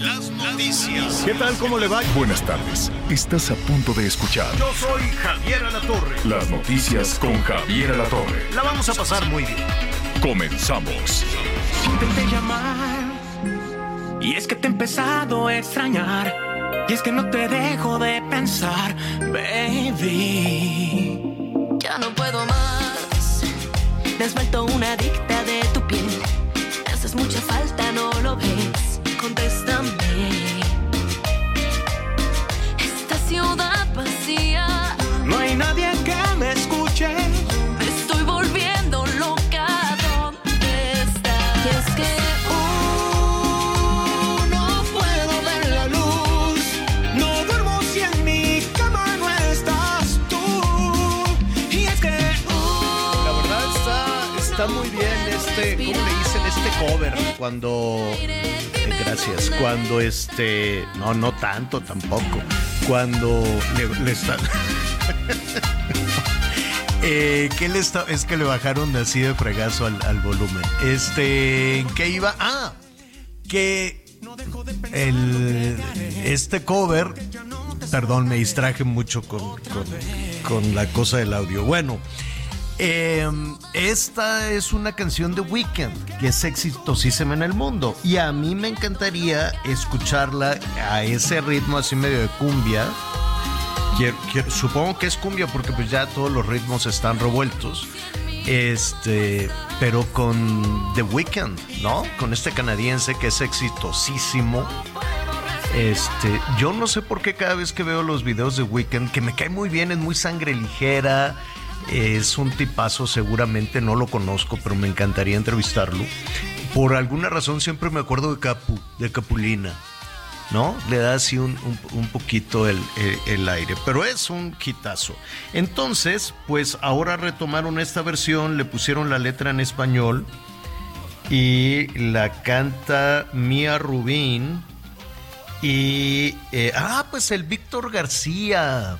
Las noticias. ¿Qué tal? ¿Cómo le va? Buenas tardes. Estás a punto de escuchar Yo soy Javier Alatorre. las noticias con Javier Alatorre. La vamos a pasar muy bien. Comenzamos. Intenté llamar y es que te he empezado a extrañar y es que no te dejo de pensar, baby. Ya no puedo más. Me has vuelto una adicta de Cuando, gracias, cuando este, no, no tanto tampoco, cuando le, le está... Eh, ¿Qué le está? Es que le bajaron así de fregazo al, al volumen. Este, ¿qué iba? Ah, que el, este cover, perdón, me distraje mucho con, con, con la cosa del audio. Bueno, eh, esta es una canción de Weekend que es exitosísima en el mundo y a mí me encantaría escucharla a ese ritmo así medio de cumbia. Supongo que es cumbia porque pues ya todos los ritmos están revueltos. Este, pero con The Weeknd, ¿no? Con este canadiense que es exitosísimo. Este, yo no sé por qué cada vez que veo los videos de Weekend, que me cae muy bien, es muy sangre ligera, es un tipazo, seguramente no lo conozco, pero me encantaría entrevistarlo. Por alguna razón siempre me acuerdo de Capu, de Capulina, ¿no? Le da así un, un- poquito el, el- el aire, pero es un quitazo. Entonces, pues ahora retomaron esta versión, le pusieron la letra en español y la canta Mía Rubín. Y, eh, ah, pues el Víctor García.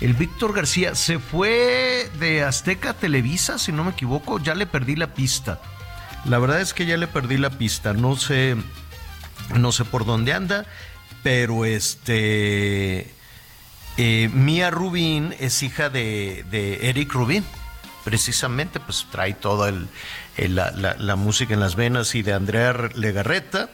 El Víctor García se fue de Azteca Televisa, si no me equivoco, ya le perdí la pista. La verdad es que ya le perdí la pista, no sé, no sé por dónde anda, pero este, eh, Mía Rubín es hija de, Eric Rubín, precisamente, pues trae toda el- la- la música en las venas y de Andrea Legarreta.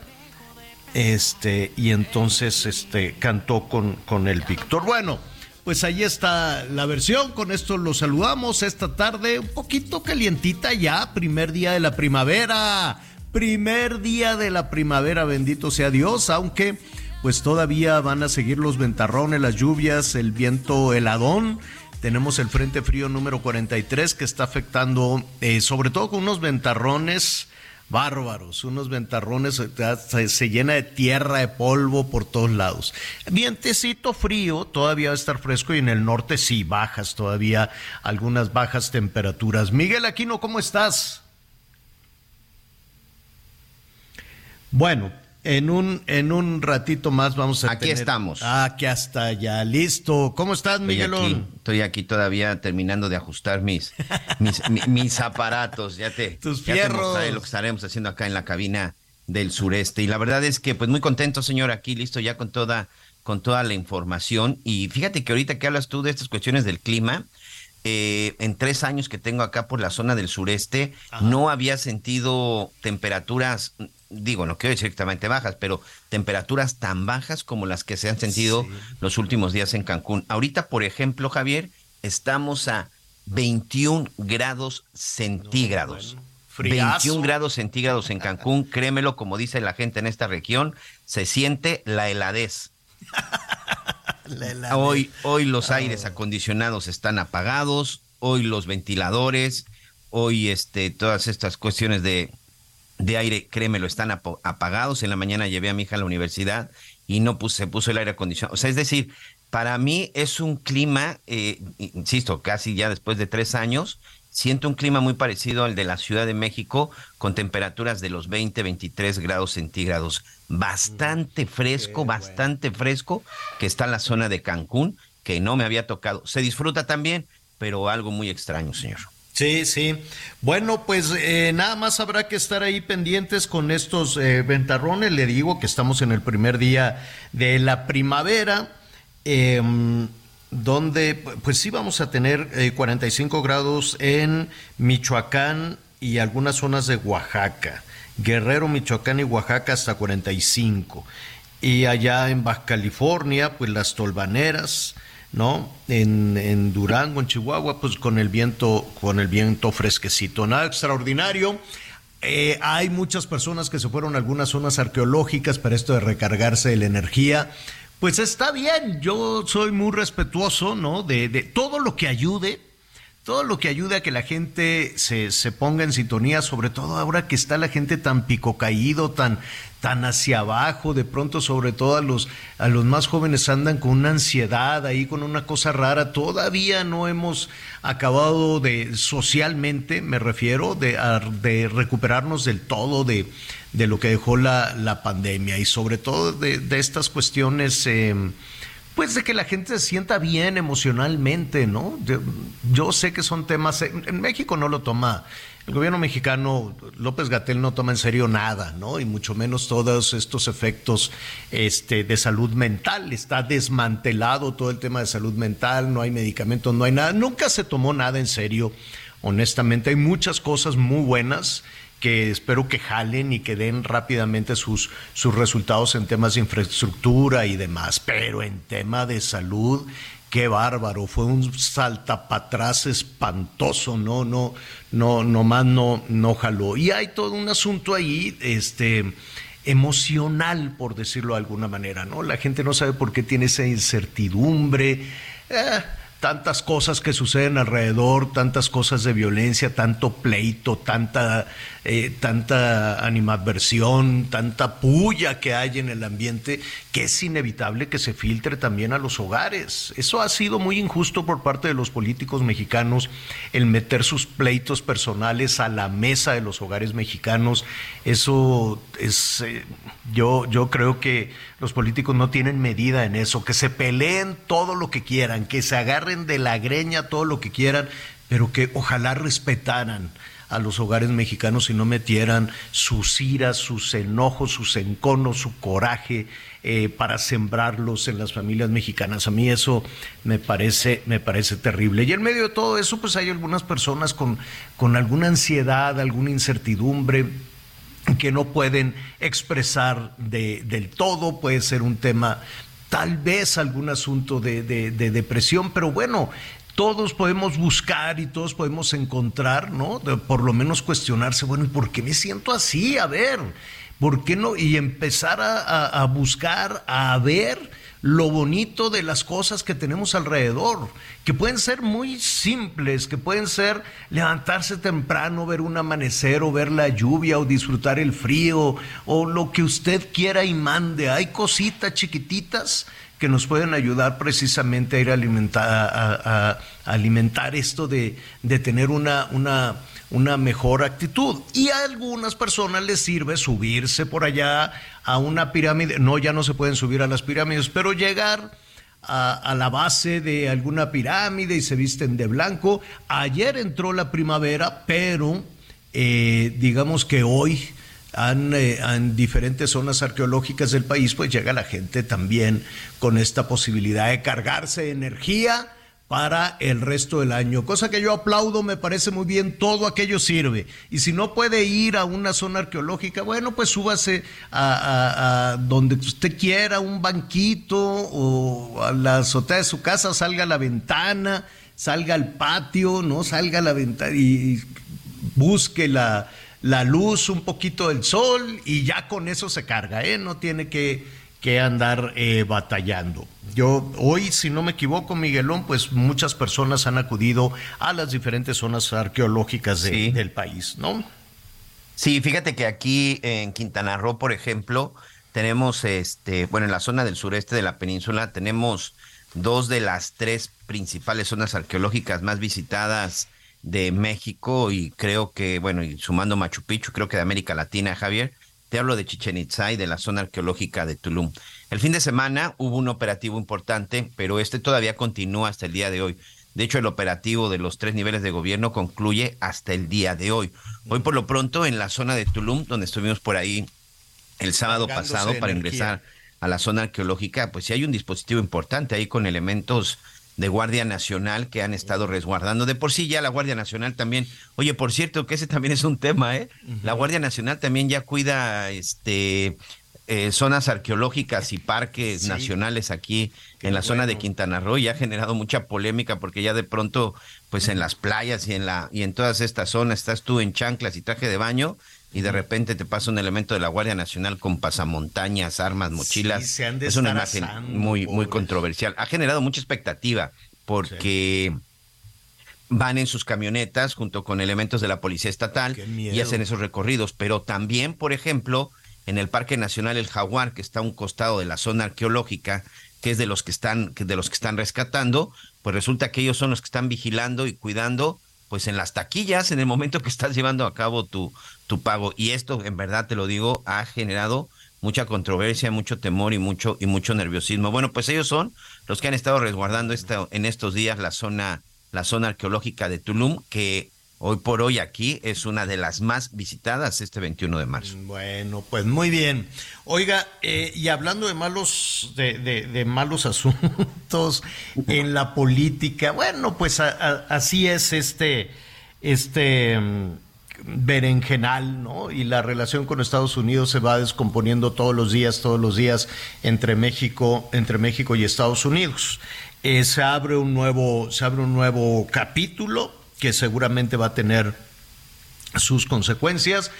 Este, y entonces este, cantó con, con el Víctor. Bueno, pues ahí está la versión. Con esto lo saludamos esta tarde, un poquito calientita ya, primer día de la primavera. Primer día de la primavera, bendito sea Dios, aunque pues todavía van a seguir los ventarrones, las lluvias, el viento heladón. Tenemos el Frente Frío número 43 que está afectando, eh, sobre todo con unos ventarrones bárbaros, unos ventarrones, se llena de tierra, de polvo por todos lados. Vientecito frío, todavía va a estar fresco y en el norte sí bajas todavía algunas bajas temperaturas. Miguel Aquino, ¿cómo estás? Bueno, en un, en un ratito más vamos a Aquí tener- estamos. Ah, que hasta ya, listo. ¿Cómo estás, Estoy Miguelón? aquí, estoy aquí todavía terminando de ajustar mis, mis, mi- mis aparatos. Ya te, Tus ya te fierros. mostraré lo que estaremos haciendo acá en la cabina del sureste. Y la verdad es que, pues muy contento, señor, aquí listo ya con toda, con toda la información. Y fíjate que ahorita que hablas tú de estas cuestiones del clima, eh, en tres años que tengo acá por la zona del sureste, no había sentido temperaturas, digo, no quiero decir exactamente bajas, pero temperaturas tan bajas como las que se han sentido los últimos días en Cancún. Ahorita, por ejemplo, Javier, estamos a 21 grados centígrados. Friazo. 21 grados centígrados en Cancún, créemelo, como dice la gente en esta región, se siente la heladez. La- la- Hoy, hoy los aires acondicionados están apagados, hoy los ventiladores, hoy este, todas estas cuestiones de, de aire, créemelo, están apagados. En la mañana llevé a mi hija a la universidad y no puse, se puso el aire acondicionado. O sea, es decir, para mí es un clima, eh, insisto, casi ya después de tres años, siento un clima muy parecido al de la Ciudad de México, con temperaturas de los 20, 23 grados centígrados. Bastante fresco, bastante fresco, que está en la zona de Cancún, que no me había tocado. Se disfruta también, pero algo muy extraño, señor. Sí, sí. Bueno, pues eh, nada más habrá que estar ahí pendientes con estos eh, ventarrones. Le digo que estamos en el primer día de la primavera, em, donde pues sí vamos a tener 45 eh, grados en Michoacán y algunas zonas de Oaxaca. Guerrero, Michoacán y Oaxaca hasta 45. Y allá en Baja California, pues las tolvaneras, ¿no? En, en, Durango, en Chihuahua, pues con el viento, con el viento fresquecito. Nada extraordinario. Eh, hay muchas personas que se fueron a algunas zonas arqueológicas para esto de recargarse de la energía. Pues está bien, yo soy muy respetuoso, ¿no? De, de todo lo que ayude, todo lo que ayude a que la gente se, se, ponga en sintonía, sobre todo ahora que está la gente tan pico caído, tan, tan hacia abajo, de pronto sobre todo a los, a los más jóvenes andan con una ansiedad ahí, con una cosa rara, todavía no hemos acabado de, socialmente me refiero, de, de recuperarnos del todo de, de, lo que dejó la, la pandemia y sobre todo de, de estas cuestiones... Eh, pues de que la gente se sienta bien emocionalmente, ¿no? Yo, sé que son temas, en, México no lo toma, el gobierno mexicano, López Gatel no toma en serio nada, ¿no? Y mucho menos todos estos efectos este, de salud mental. Está desmantelado todo el tema de salud mental, no hay medicamentos, no hay nada. Nunca se tomó nada en serio, honestamente. Hay muchas cosas muy buenas que espero que jalen y que den rápidamente sus, sus resultados en temas de infraestructura y demás, pero en tema de salud, qué bárbaro, fue un saltapatrás espantoso, no, no, no, nomás no, no jaló. Y hay todo un asunto ahí, este emocional, por decirlo de alguna manera, ¿no? La gente no sabe por qué tiene esa incertidumbre. Eh, tantas cosas que suceden alrededor, tantas cosas de violencia, tanto pleito, tanta, eh, tanta animadversión, tanta puya que hay en el ambiente, que es inevitable que se filtre también a los hogares. Eso ha sido muy injusto por parte de los políticos mexicanos, el meter sus pleitos personales a la mesa de los hogares mexicanos. Eso es, eh, yo, yo creo que los políticos no tienen medida en eso, que se peleen todo lo que quieran, que se agarren de la greña todo lo que quieran, pero que ojalá respetaran a los hogares mexicanos y no metieran sus iras, sus enojos, sus enconos, su coraje eh, para sembrarlos en las familias mexicanas. A mí eso me parece, me parece terrible. Y en medio de todo eso, pues hay algunas personas con, con alguna ansiedad, alguna incertidumbre que no pueden expresar de, del todo, puede ser un tema, tal vez algún asunto de depresión, pero bueno, todos podemos buscar y todos podemos encontrar, ¿no? por lo menos cuestionarse, bueno, ¿y por qué me siento así? A ver, ¿por qué no? Y empezar a, a, a buscar, a ver lo bonito de las cosas que tenemos alrededor, que pueden ser muy simples, que pueden ser levantarse temprano, ver un amanecer o ver la lluvia o disfrutar el frío o lo que usted quiera y mande. Hay cositas chiquititas que nos pueden ayudar precisamente a ir a alimentar, a, alimentar esto de, tener una mejor actitud. Y a algunas personas les sirve subirse por allá a una pirámide. No, ya no se pueden subir a las pirámides, pero llegar a, la base de alguna pirámide y se visten de blanco. Ayer entró la primavera, pero eh, digamos que hoy han, eh, en diferentes zonas arqueológicas del país, pues llega la gente también con esta posibilidad de cargarse energía para el resto del año, cosa que yo aplaudo, me parece muy bien, todo aquello sirve. Y si no puede ir a una zona arqueológica, bueno, pues súbase a, donde usted quiera, un banquito o a la azotea de su casa, salga a la ventana, salga al patio, ¿no? Salga a la ventana y busque la, la luz, un poquito del sol y ya con eso se carga, ¿eh? No tiene que que andar eh, batallando. Yo hoy, si no me equivoco, Miguelón, pues muchas personas han acudido a las diferentes zonas arqueológicas del país, ¿no? Sí, fíjate que aquí en Quintana Roo, por ejemplo, tenemos, este, bueno, en la zona del sureste de la península tenemos dos de las tres principales zonas arqueológicas más visitadas de México y creo que, bueno, y sumando Machu Picchu, creo que de América Latina, Javier. Te hablo de Chichen Itza y de la zona arqueológica de Tulum. El fin de semana hubo un operativo importante, pero este todavía continúa hasta el día de hoy. De hecho, el operativo de los tres niveles de gobierno concluye hasta el día de hoy. Hoy, por lo pronto, en la zona de Tulum, donde estuvimos por ahí el sábado pasado para ingresar a la zona arqueológica, pues sí hay un dispositivo importante ahí con elementos de Guardia Nacional que han estado resguardando. De por sí ya la Guardia Nacional también, oye, por cierto que ese también es un tema, ¿eh? La Guardia Nacional también ya cuida este eh, zonas arqueológicas y parques nacionales aquí en la zona de Quintana Roo y ha generado mucha polémica porque ya de pronto, pues en las playas y en la y en todas estas zonas estás tú en chanclas y traje de baño y de repente te pasa un elemento de la Guardia Nacional con pasamontañas, armas, mochilas. es una imagen muy, muy controversial. Ha generado mucha expectativa porque van en sus camionetas junto con elementos de la Policía Estatal y hacen esos recorridos. Pero también, por ejemplo, en el Parque Nacional El Jaguar, que está a un costado de la zona arqueológica, que es de los que están, de los que están rescatando, pues resulta que ellos son los que están vigilando y cuidando pues en las taquillas en el momento que estás llevando a cabo tu, tu pago. Y esto, en verdad te lo digo, ha generado mucha controversia, mucho temor y mucho, y mucho nerviosismo. Bueno, pues ellos son los que han estado resguardando esta, en estos días la zona, la zona arqueológica de Tulum, que hoy por hoy aquí es una de las más visitadas este 21 de marzo. Bueno, pues muy bien. Oiga, eh, y hablando de malos, de, de, malos asuntos en la política, bueno, pues así es este, este mm, berenjenal, ¿no? Y la relación con Estados Unidos se va descomponiendo todos los días, todos los días entre México, entre México y Estados Unidos. Eh, se abre un nuevo, se abre un nuevo capítulo que seguramente va a tener sus consecuencias.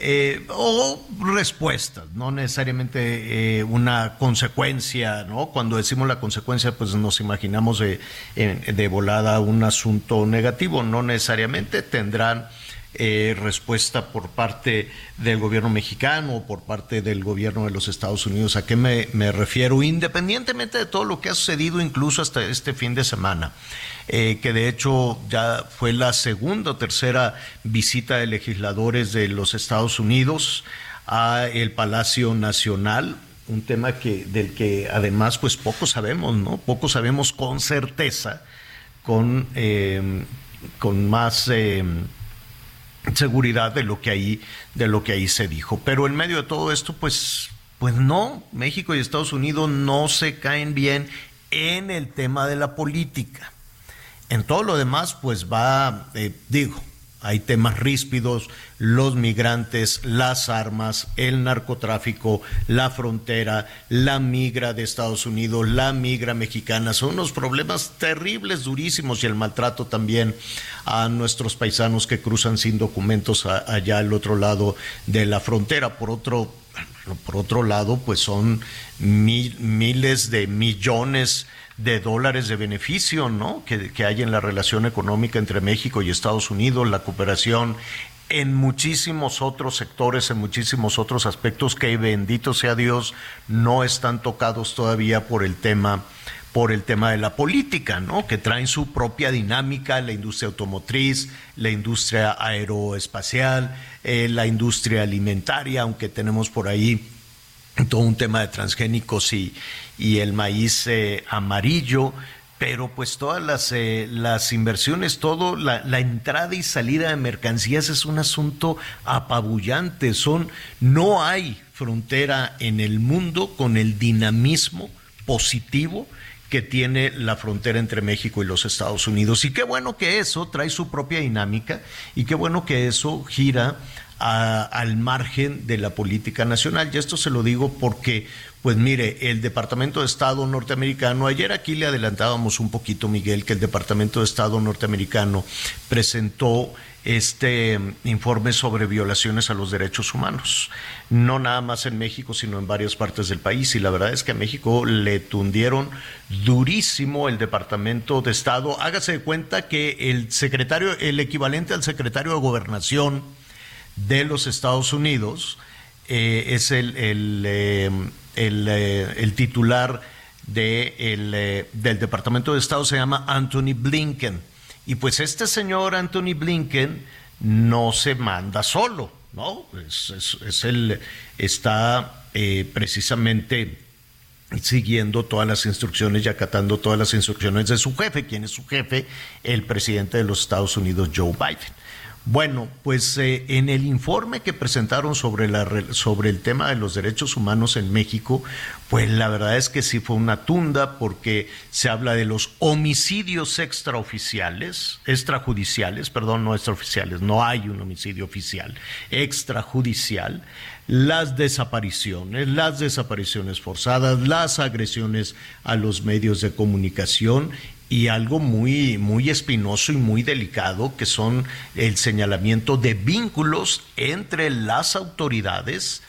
Eh, o respuestas, no necesariamente eh, una consecuencia, ¿no? Cuando decimos la consecuencia, pues nos imaginamos de, de volada un asunto negativo, no necesariamente tendrán eh, respuesta por parte del gobierno mexicano o por parte del gobierno de los Estados Unidos. ¿A qué me, refiero? Independientemente de todo lo que ha sucedido incluso hasta este fin de semana, eh, que de hecho ya fue la segunda o tercera visita de legisladores de los Estados Unidos a el Palacio Nacional, un tema que del que además pues poco sabemos, ¿no? Poco sabemos con certeza, con, eh, con más seguridad de lo que ahí de lo que ahí se dijo. Pero en medio de todo esto pues pues no México y Estados Unidos no se caen bien en el tema de la política. En todo lo demás pues va eh, digo hay temas ríspidos, los migrantes, las armas, el narcotráfico, la frontera, la migra de Estados Unidos, la migra mexicana. Son unos problemas terribles, durísimos y el maltrato también a nuestros paisanos que cruzan sin documentos allá al otro lado de la frontera. Por otro, por otro lado, pues son miles de millones dólares de beneficio ¿no? que, que hay en la relación económica entre México y Estados Unidos, la cooperación en muchísimos otros sectores, en muchísimos otros aspectos que bendito sea Dios no están tocados todavía por el tema por el tema de la política, ¿no? Que traen su propia dinámica, la industria automotriz, la industria aeroespacial, eh, la industria alimentaria, aunque tenemos por ahí todo un tema de transgénicos y, y el maíz eh, amarillo, pero pues todas las, eh, las inversiones, todo, la, la, entrada y salida de mercancías es un asunto apabullante. Son, no hay frontera en el mundo con el dinamismo positivo que tiene la frontera entre México y los Estados Unidos. Y qué bueno que eso trae su propia dinámica y qué bueno que eso gira al margen de la política nacional. Y esto se lo digo porque, pues mire, el Departamento de Estado norteamericano, ayer aquí le adelantábamos un poquito, Miguel, que el Departamento de Estado norteamericano presentó este informe sobre violaciones a los derechos humanos, no nada más en México, sino en varias partes del país. Y la verdad es que a México le tundieron durísimo el Departamento de Estado. Hágase de cuenta que el secretario, el equivalente al secretario de Gobernación, de los Estados Unidos, eh, es el, el, eh, eh, el, titular de el, del Departamento de Estado, se llama Anthony Blinken. Y pues este señor Anthony Blinken no se manda solo, ¿no? Es, es, el, está precisamente siguiendo todas las instrucciones y acatando todas las instrucciones de su jefe. ¿Quién es su jefe? El presidente de los Estados Unidos, Joe Biden. Bueno, pues eh, en el informe que presentaron sobre, la, sobre el tema de los derechos humanos en México, pues la verdad es que sí fue una tunda porque se habla de los homicidios extraoficiales, extrajudiciales, perdón, no extraoficiales, no hay un homicidio oficial, extrajudicial, las desapariciones, las desapariciones forzadas, las agresiones a los medios de comunicación y algo muy, muy espinoso y muy delicado, que son el señalamiento de vínculos entre las autoridades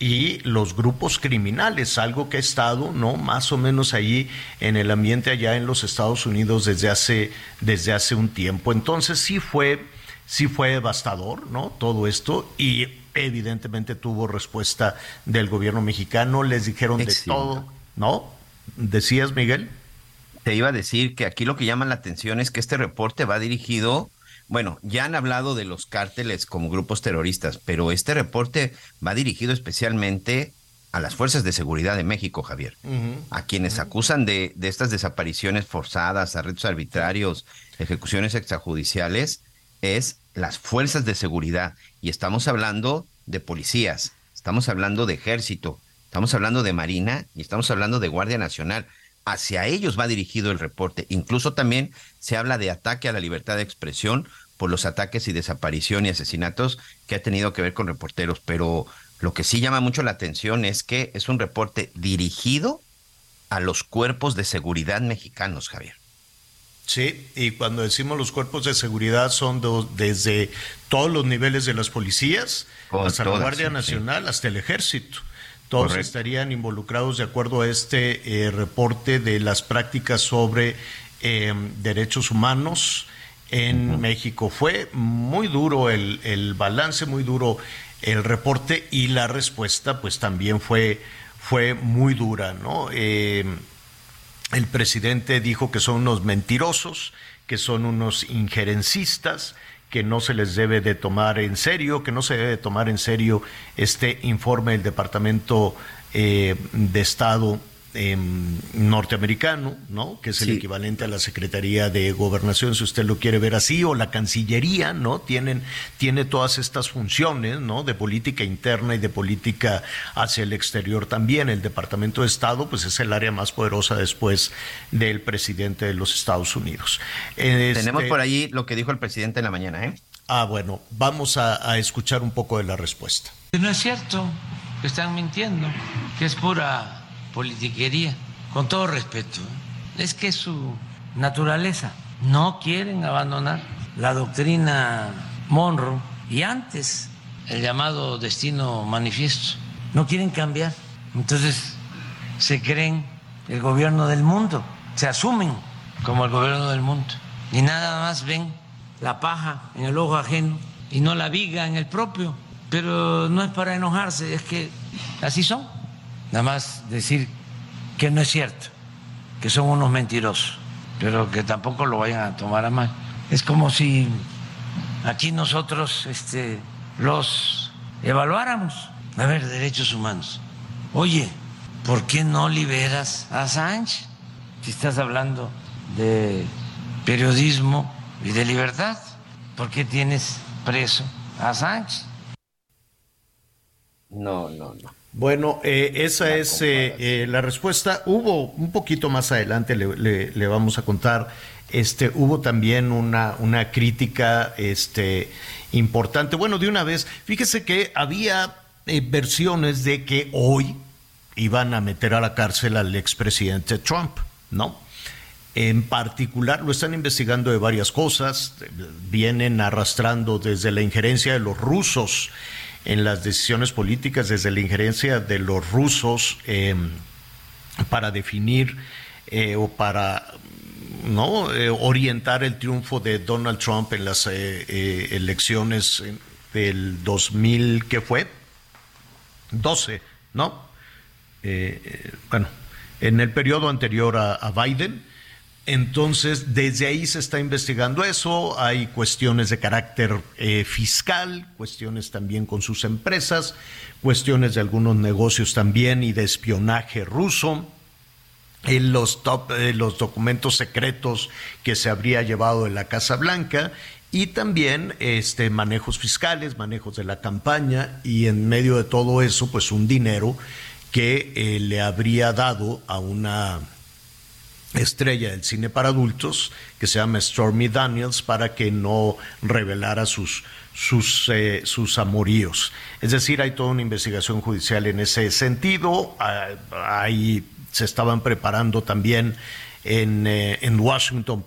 y los grupos criminales, algo que ha estado, ¿no? Más o menos ahí en el ambiente allá en los Estados Unidos desde hace, desde hace un tiempo. Entonces sí fue, sí fue devastador, ¿no? Todo esto y evidentemente tuvo respuesta del gobierno mexicano, les dijeron de todo, ¿no? ¿Decías, Miguel? Te iba a decir que aquí lo que llama la atención es que este reporte va dirigido, bueno, ya han hablado de los cárteles como grupos terroristas, pero este reporte va dirigido especialmente a las fuerzas de seguridad de México, Javier, a quienes acusan de, de, estas desapariciones forzadas, arrestos arbitrarios, ejecuciones extrajudiciales, es las fuerzas de seguridad. Y estamos hablando de policías, estamos hablando de ejército, estamos hablando de marina y estamos hablando de Guardia Nacional hacia ellos va dirigido el reporte. Incluso también se habla de ataque a la libertad de expresión por los ataques y desaparición y asesinatos que ha tenido que ver con reporteros. Pero lo que sí llama mucho la atención es que es un reporte dirigido a los cuerpos de seguridad mexicanos, Javier. Sí, y cuando decimos los cuerpos de seguridad son desde todos los niveles de las policías, hasta la Guardia Nacional, hasta el ejército. Todos estarían involucrados de acuerdo a este eh, reporte de las prácticas sobre eh, derechos humanos en México. Fue muy duro el, balance, muy duro el reporte y la respuesta pues también fue, fue muy dura, ¿no? Eh, el presidente dijo que son unos mentirosos, que son unos injerencistas, que no se les debe de tomar en serio, que no se debe de tomar en serio este informe del Departamento eh, de Estado Em, norteamericano, ¿no? Que es el equivalente a la Secretaría de Gobernación, si usted lo quiere ver así, o la Cancillería, ¿no? Tienen, tiene todas estas funciones, ¿no? De política interna y de política hacia el exterior también. El Departamento de Estado, pues es el área más poderosa después del presidente de los Estados Unidos. Tenemos este por ahí lo que dijo el presidente en la mañana, ¿eh? Ah, bueno, vamos a, a escuchar un poco de la respuesta. No es cierto, que están mintiendo, que es pura politiquería, con todo respeto. ¿eh? Es que su naturaleza. No quieren abandonar la doctrina Monroe y antes el llamado destino manifiesto. No quieren cambiar. Entonces se creen el gobierno del mundo, se asumen como el gobierno del mundo y nada más ven la paja en el ojo ajeno y no la viga en el propio. Pero no es para enojarse, es que así son nada más decir que no es cierto, que son unos mentirosos, pero que tampoco lo vayan a tomar a mal. Es como si aquí nosotros este, los evaluáramos. A ver, derechos humanos. Oye, ¿por qué no liberas a Sánchez? Si estás hablando de periodismo y de libertad, ¿por qué tienes preso a Sánchez? No, no, no. Bueno, eh, esa es eh, eh, la respuesta. Hubo un poquito más adelante, le, vamos a contar, este, hubo también una, una crítica este, importante. Bueno, de una vez, fíjese que había versiones de que hoy iban a meter a la cárcel al expresidente Trump, ¿no? En particular, lo están investigando de varias cosas, vienen arrastrando desde la injerencia de los rusos en las decisiones políticas desde la injerencia de los rusos em, para definir eh, o para no eh, orientar el triunfo de Donald Trump en las eh, elecciones del 2000, ¿qué fue? 12, ¿no? Bueno, en el periodo anterior a Biden. Entonces, desde ahí se está investigando eso. Hay cuestiones de carácter eh, fiscal, cuestiones también con sus empresas, cuestiones de algunos negocios también y de espionaje ruso. En los, top, eh, los documentos secretos que se habría llevado de la Casa Blanca y también este, manejos fiscales, manejos de la campaña y en medio de todo eso, pues un dinero que eh, le habría dado a una estrella del cine para adultos que se llama Stormy Daniels para que no revelara sus sus eh, sus amoríos. Es decir, hay toda una investigación judicial en ese sentido. Ah, Ahí se estaban preparando también en, eh, en Washington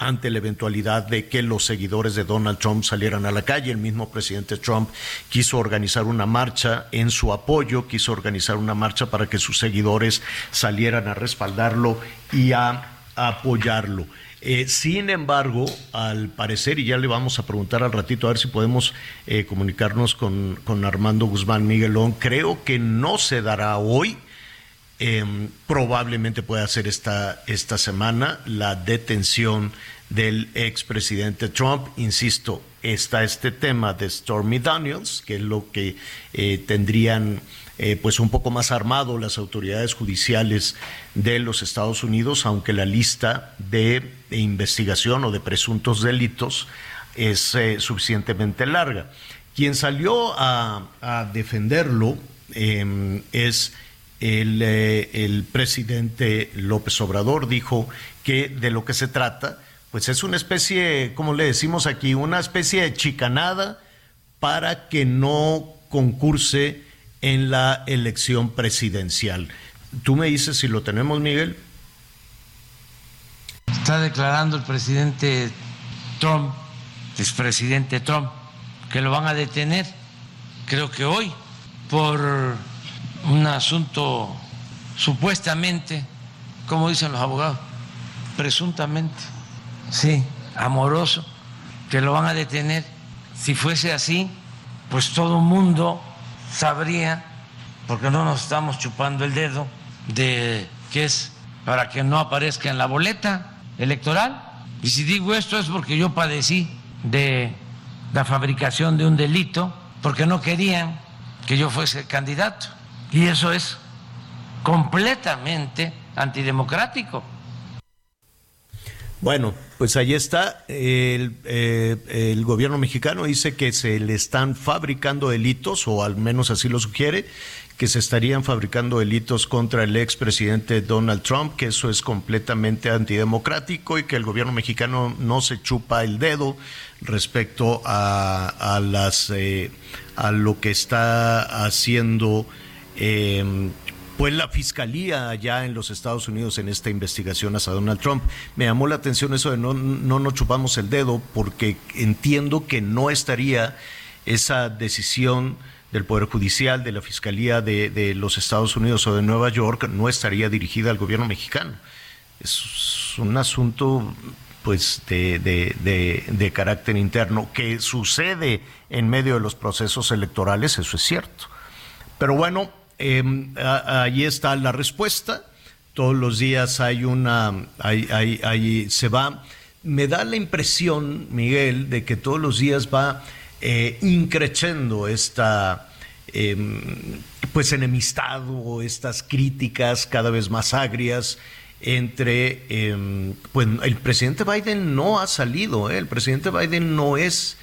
ante la eventualidad de que los seguidores de Donald Trump salieran a la calle. El mismo presidente Trump quiso organizar una marcha en su apoyo, quiso organizar una marcha para que sus seguidores salieran a respaldarlo y a, apoyarlo. Eh, sin embargo, al parecer, y ya le vamos a preguntar al ratito a ver si podemos eh, comunicarnos con, con Armando Guzmán Miguelón, creo que no se dará hoy. Eh, probablemente pueda ser esta, esta semana la detención del expresidente Trump. Insisto, está este tema de Stormy Daniels, que es lo que eh, tendrían eh, pues un poco más armado las autoridades judiciales de los Estados Unidos, aunque la lista de, investigación o de presuntos delitos es eh, suficientemente larga. Quien salió a, defenderlo eh, es el, eh, el, presidente López Obrador dijo que de lo que se trata, pues es una especie, como le decimos aquí, una especie de chicanada para que no concurse en la elección presidencial. Tú me dices si lo tenemos, Miguel. Está declarando el presidente Trump, expresidente Trump, que lo van a detener, creo que hoy, por un asunto supuestamente, como dicen los abogados, presuntamente, sí, amoroso, que lo van a detener. Si fuese así, pues todo el mundo sabría, porque no nos estamos chupando el dedo, de que es para que no aparezca en la boleta electoral. Y si digo esto es porque yo padecí de la fabricación de un delito, porque no querían que yo fuese candidato. Y eso es completamente antidemocrático. Bueno, pues ahí está. El, eh, el, gobierno mexicano dice que se le están fabricando delitos, o al menos así lo sugiere, que se estarían fabricando delitos contra el expresidente Donald Trump, que eso es completamente antidemocrático y que el gobierno mexicano no se chupa el dedo respecto a, a las eh, a lo que está haciendo eh, pues la fiscalía allá en los Estados Unidos en esta investigación hacia Donald Trump. Me llamó la atención eso de no, no nos chupamos el dedo porque entiendo que no estaría esa decisión del Poder Judicial, de la Fiscalía de, de, los Estados Unidos o de Nueva York, no estaría dirigida al gobierno mexicano. Es un asunto pues de, de, de, de carácter interno que sucede en medio de los procesos electorales, eso es cierto. Pero bueno, eh, ahí está la respuesta. Todos los días hay una, hay, hay, se va. Me da la impresión, Miguel, de que todos los días va eh, increciendo esta eh, pues enemistad o estas críticas cada vez más agrias entre eh, pues el presidente Biden no ha salido, ¿eh? el presidente Biden no es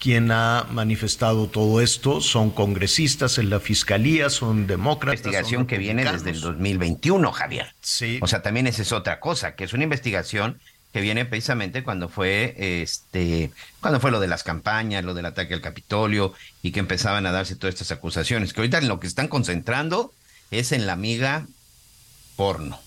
quien ha manifestado todo esto, son congresistas en la fiscalía, son demócratas. Investigación son que viene desde el 2021, Javier. Sí. O sea, también esa es otra cosa, que es una investigación que viene precisamente cuando fue este cuando fue lo de las campañas, lo del ataque al Capitolio y que empezaban a darse todas estas acusaciones, que ahorita en lo que están concentrando es en la amiga porno.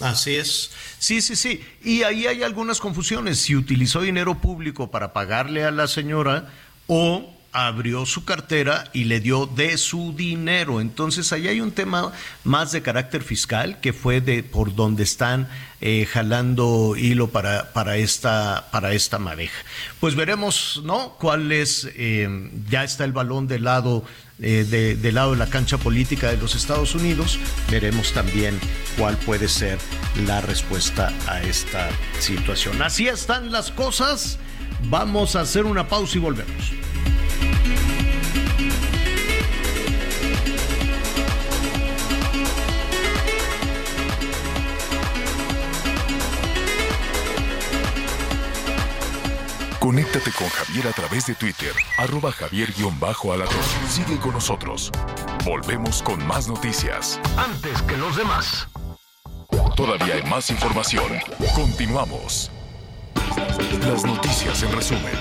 Así es. Sí, sí, sí. Y ahí hay algunas confusiones. Si utilizó dinero público para pagarle a la señora o abrió su cartera y le dio de su dinero. Entonces ahí hay un tema más de carácter fiscal que fue de por donde están eh, jalando hilo para, para, esta, para esta madeja. Pues veremos, ¿no? ¿Cuál es? Eh, ya está el balón del lado eh, de, del lado de la cancha política de los Estados Unidos, veremos también cuál puede ser la respuesta a esta situación. Así están las cosas. Vamos a hacer una pausa y volvemos. Conéctate con Javier a través de Twitter, arroba javier-alatón. Sigue con nosotros. Volvemos con más noticias. Antes que los demás. Todavía hay más información. Continuamos. Las noticias en resumen.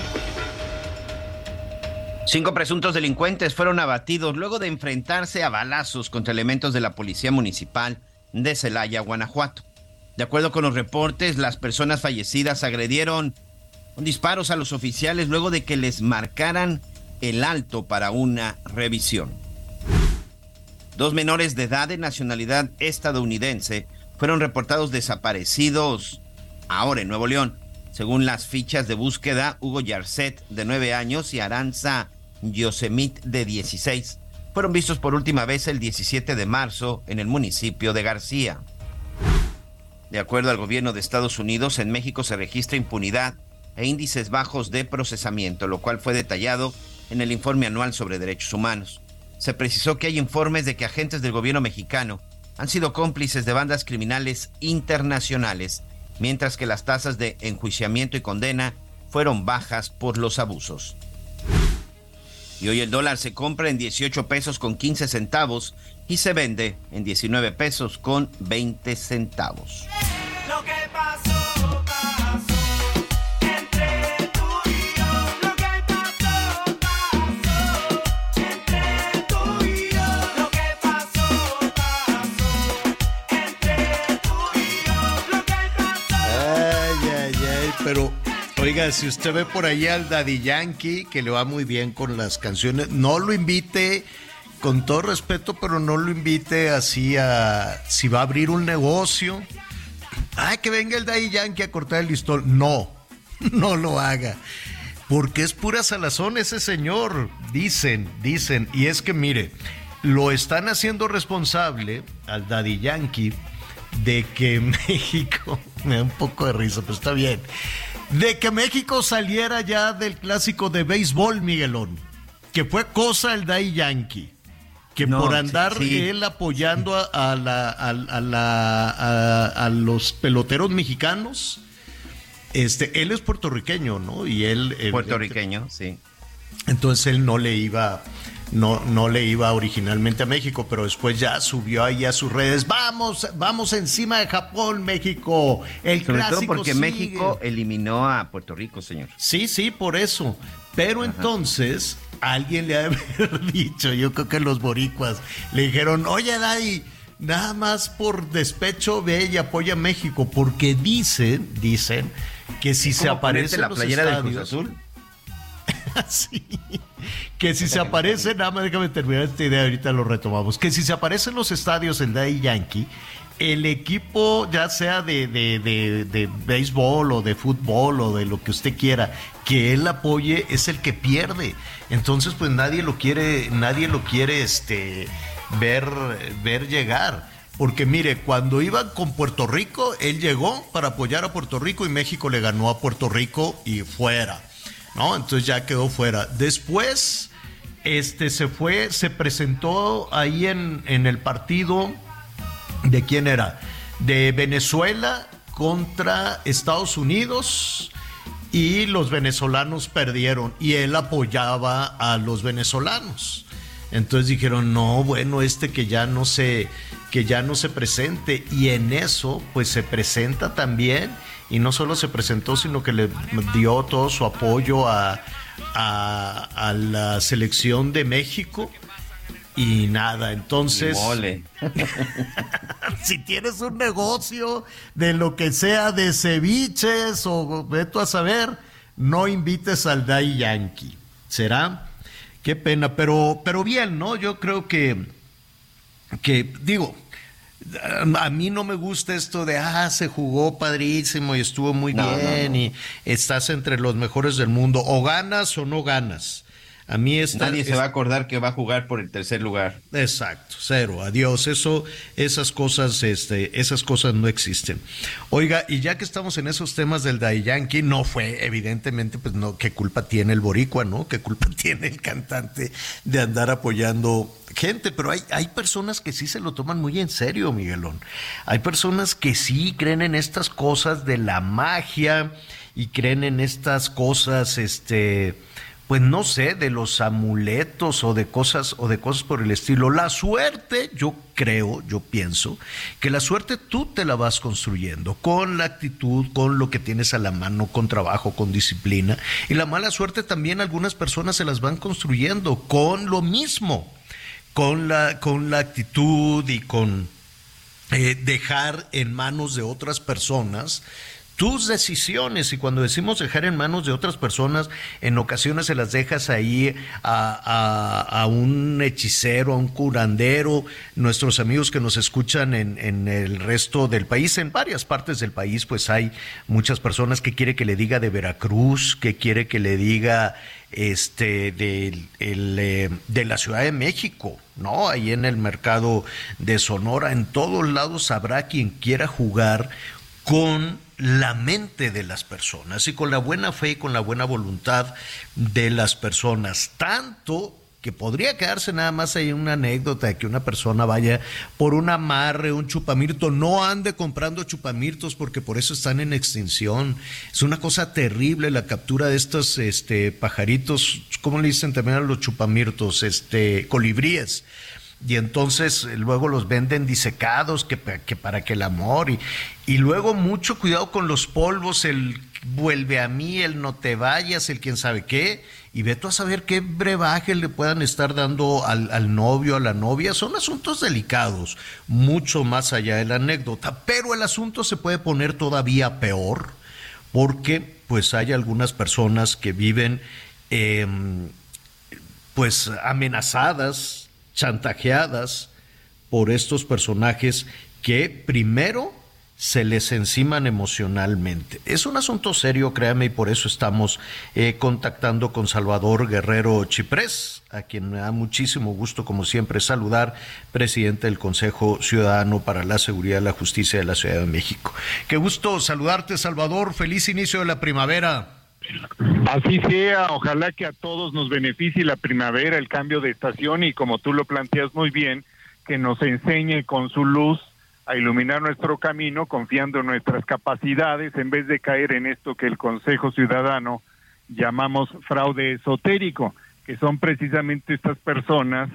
Cinco presuntos delincuentes fueron abatidos luego de enfrentarse a balazos contra elementos de la Policía Municipal de Celaya, Guanajuato. De acuerdo con los reportes, las personas fallecidas agredieron con disparos a los oficiales luego de que les marcaran el alto para una revisión. Dos menores de edad de nacionalidad estadounidense fueron reportados desaparecidos ahora en Nuevo León. Según las fichas de búsqueda, Hugo Yarcet, de 9 años, y Aranza Yosemit, de 16, fueron vistos por última vez el 17 de marzo en el municipio de García. De acuerdo al gobierno de Estados Unidos, en México se registra impunidad e índices bajos de procesamiento, lo cual fue detallado en el informe anual sobre derechos humanos. Se precisó que hay informes de que agentes del gobierno mexicano han sido cómplices de bandas criminales internacionales, mientras que las tasas de enjuiciamiento y condena fueron bajas por los abusos. Y hoy el dólar se compra en 18 pesos con 15 centavos y se vende en 19 pesos con 20 centavos. Lo que oiga, si usted ve por ahí al Daddy Yankee, que le va muy bien con las canciones, no lo invite, con todo respeto, pero no lo invite así a, si va a abrir un negocio, ay, que venga el Daddy Yankee a cortar el listón, no, no lo haga. Porque es pura salazón ese señor, dicen, dicen. Y es que mire, lo están haciendo responsable al Daddy Yankee de que México, me da un poco de risa, pero está bien, de que México saliera ya del clásico de béisbol, Miguelón, que fue cosa el Daddy Yankee. Que No, por andar sí. él apoyando a, a la- a- a la- a- a los peloteros mexicanos, este, él es puertorriqueño, ¿no? Y él Puertorriqueño, sí. entonces él no le iba, no, no le iba originalmente a México, pero después ya subió ahí a sus redes. Vamos, vamos encima de Japón, México. El Sobre clásico todo porque sigue". México eliminó a Puerto Rico, señor. Sí, sí, por eso. Pero entonces alguien le ha de haber dicho, yo creo que los boricuas le dijeron, oye Daddy, nada más por despecho ve y apoya a México, porque dicen, dicen que si se ¿Cómo aparece en la los playera del Cruz Azul? Sí. Que si se aparece, nada más déjame terminar esta idea, ahorita lo retomamos. Que si se aparece en los estadios el Daddy Yankee, el equipo, ya sea de, de, de, de béisbol o de fútbol o de lo que usted quiera, que él apoye, es el que pierde. Entonces, pues nadie lo quiere, nadie lo quiere este, ver, ver llegar. Porque mire, cuando iban con Puerto Rico, él llegó para apoyar a Puerto Rico y México le ganó a Puerto Rico y fuera. ¿No? Entonces ya quedó fuera. Después, este se fue, se presentó ahí en, en el partido de quién era, de Venezuela contra Estados Unidos y los venezolanos perdieron y él apoyaba a los venezolanos. Entonces dijeron, no, bueno, este que ya no se, que ya no se presente. Y en eso, pues se presenta también. Y no solo se presentó, sino que le dio todo su apoyo a, a, a la selección de México. Y nada, entonces si tienes un negocio de lo que sea de ceviches o ve tú a saber, no invites al Dai Yankee. ¿Será? Qué pena, pero, pero bien, ¿no? Yo creo que, que digo, a mí no me gusta esto de, ah, se jugó padrísimo y estuvo muy No, no, bien no. y estás entre los mejores del mundo. O ganas o no ganas. A mí esta, Nadie se va a acordar que va a jugar por el tercer lugar. Exacto, cero, adiós. Eso, esas cosas, este, esas cosas no existen. Oiga, y ya que estamos en esos temas del Day Yankee, no fue, evidentemente, pues no, qué culpa tiene el boricua, ¿no? Qué culpa tiene el cantante de andar apoyando gente, pero hay, hay personas que sí se lo toman muy en serio, Miguelón. Hay personas que sí creen en estas cosas de la magia y creen en estas cosas, este, pues no sé, de los amuletos o de cosas o de cosas por el estilo. La suerte, yo creo, yo pienso que la suerte tú te la vas construyendo con la actitud, con lo que tienes a la mano, con trabajo, con disciplina. Y la mala suerte también algunas personas se las van construyendo con lo mismo, con la con la actitud y con eh, dejar en manos de otras personas tus decisiones. Y cuando decimos dejar en manos de otras personas, en ocasiones se las dejas ahí a, a- un hechicero, a un curandero, nuestros amigos que nos escuchan en, en el resto del país, en varias partes del país, pues hay muchas personas que quiere que le diga de Veracruz, que quiere que le diga este del- el, eh, de la Ciudad de México, ¿no? Ahí en el mercado de Sonora, en todos lados habrá quien quiera jugar con la mente de las personas y con la buena fe y con la buena voluntad de las personas, tanto que podría quedarse nada más ahí una anécdota de que una persona vaya por un amarre, un chupamirto, no ande comprando chupamirtos porque por eso están en extinción. Es una cosa terrible la captura de estos este, pajaritos, ¿cómo le dicen también a los chupamirtos? Este, colibríes y entonces eh, luego los venden disecados que, que para que el amor y, y luego mucho cuidado con los polvos, el vuelve a mí, el no te vayas, el quién sabe qué, y ve tú a saber qué brebaje le puedan estar dando al, al novio, a la novia, son asuntos delicados, mucho más allá de la anécdota, pero el asunto se puede poner todavía peor, porque pues hay algunas personas que viven em, pues amenazadas, chantajeadas por estos personajes que primero se les enciman emocionalmente. Es un asunto serio, créame, y por eso estamos eh, contactando con Salvador Guerrero Chiprés, a quien me da muchísimo gusto, como siempre, saludar, presidente del Consejo Ciudadano para la Seguridad y la Justicia de la Ciudad de México. Qué gusto saludarte, Salvador. Feliz inicio de la primavera. Así sea, ojalá que a todos nos beneficie la primavera, el cambio de estación y como tú lo planteas muy bien, que nos enseñe con su luz a iluminar nuestro camino confiando en nuestras capacidades en vez de caer en esto que el Consejo Ciudadano llamamos fraude esotérico, que son precisamente estas personas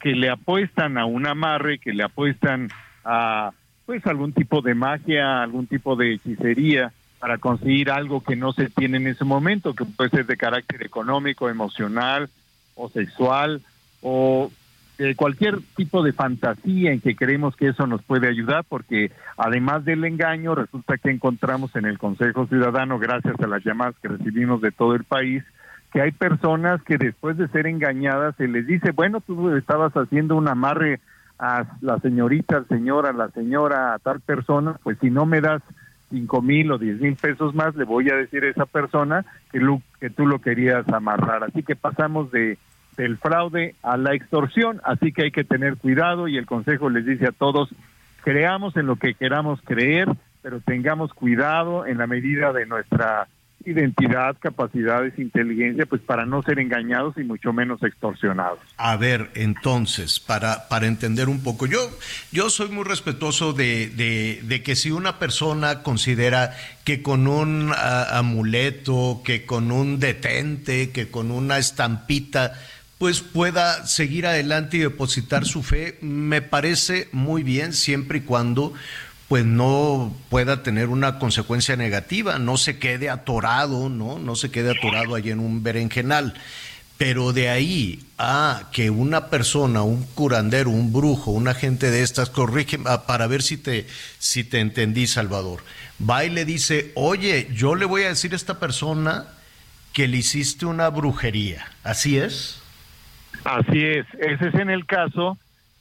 que le apuestan a un amarre, que le apuestan a pues algún tipo de magia, algún tipo de hechicería para conseguir algo que no se tiene en ese momento, que puede ser de carácter económico, emocional o sexual o de cualquier tipo de fantasía en que creemos que eso nos puede ayudar, porque además del engaño, resulta que encontramos en el Consejo Ciudadano, gracias a las llamadas que recibimos de todo el país, que hay personas que después de ser engañadas se les dice, bueno, tú estabas haciendo un amarre a la señorita, al señor, la señora, a tal persona, pues si no me das cinco mil o diez mil pesos más, le voy a decir a esa persona que, que tú lo querías amarrar. Así que pasamos de del fraude a la extorsión, así que hay que tener cuidado y el consejo les dice a todos, creamos en lo que queramos creer, pero tengamos cuidado en la medida de nuestra identidad, capacidades, inteligencia, pues para no ser engañados y mucho menos extorsionados. A ver, entonces, para, para entender un poco, yo, yo soy muy respetuoso de, de- de que si una persona considera que con un amuleto, que con un detente, que con una estampita, pues pueda seguir adelante y depositar su fe, me parece muy bien siempre y cuando pues no pueda tener una consecuencia negativa, no se quede atorado, ¿no? No se quede atorado allí en un berenjenal. Pero de ahí a que una persona, un curandero, un brujo, un agente de estas, corrige ah, para ver si te, si te entendí, Salvador, va y le dice, oye, yo le voy a decir a esta persona que le hiciste una brujería. ¿Así es? Así es, ese es en el caso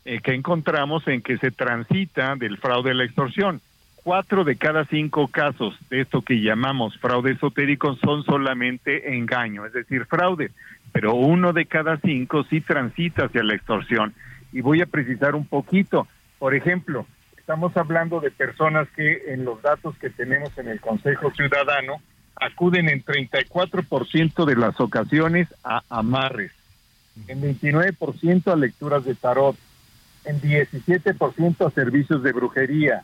eh, que encontramos en que se transita del fraude a la extorsión. Cuatro de cada cinco casos de esto que llamamos fraude esotérico son solamente engaño, es decir, fraude, pero uno de cada cinco sí transita hacia la extorsión. Y voy a precisar un poquito. Por ejemplo, estamos hablando de personas que en los datos que tenemos en el Consejo Ciudadano acuden en 34% de las ocasiones a amarres, en 29% a lecturas de tarot, en 17% a servicios de brujería,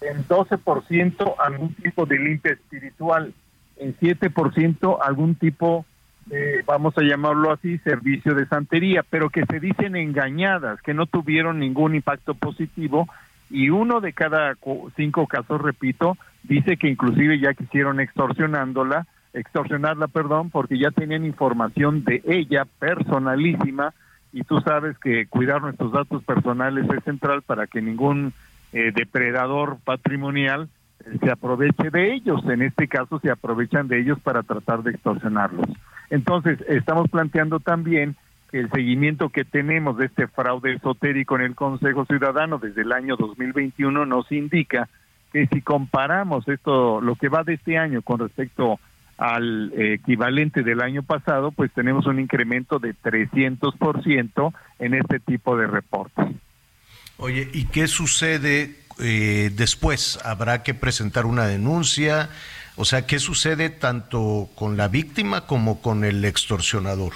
en 12% algún tipo de limpia espiritual, en 7% algún tipo de, vamos a llamarlo así, servicio de santería, pero que se dicen engañadas, que no tuvieron ningún impacto positivo y uno de cada cinco casos, repito, dice que inclusive ya quisieron extorsionándola, extorsionarla, perdón, porque ya tenían información de ella personalísima y tú sabes que cuidar nuestros datos personales es central para que ningún eh, depredador patrimonial eh, se aproveche de ellos. En este caso se aprovechan de ellos para tratar de extorsionarlos. Entonces, estamos planteando también que el seguimiento que tenemos de este fraude esotérico en el Consejo Ciudadano desde el año 2021 nos indica que si comparamos esto, lo que va de este año con respecto al equivalente del año pasado, pues tenemos un incremento de 300% en este tipo de reportes. Oye, ¿y qué sucede eh, después? ¿Habrá que presentar una denuncia? O sea, ¿qué sucede tanto con la víctima como con el extorsionador?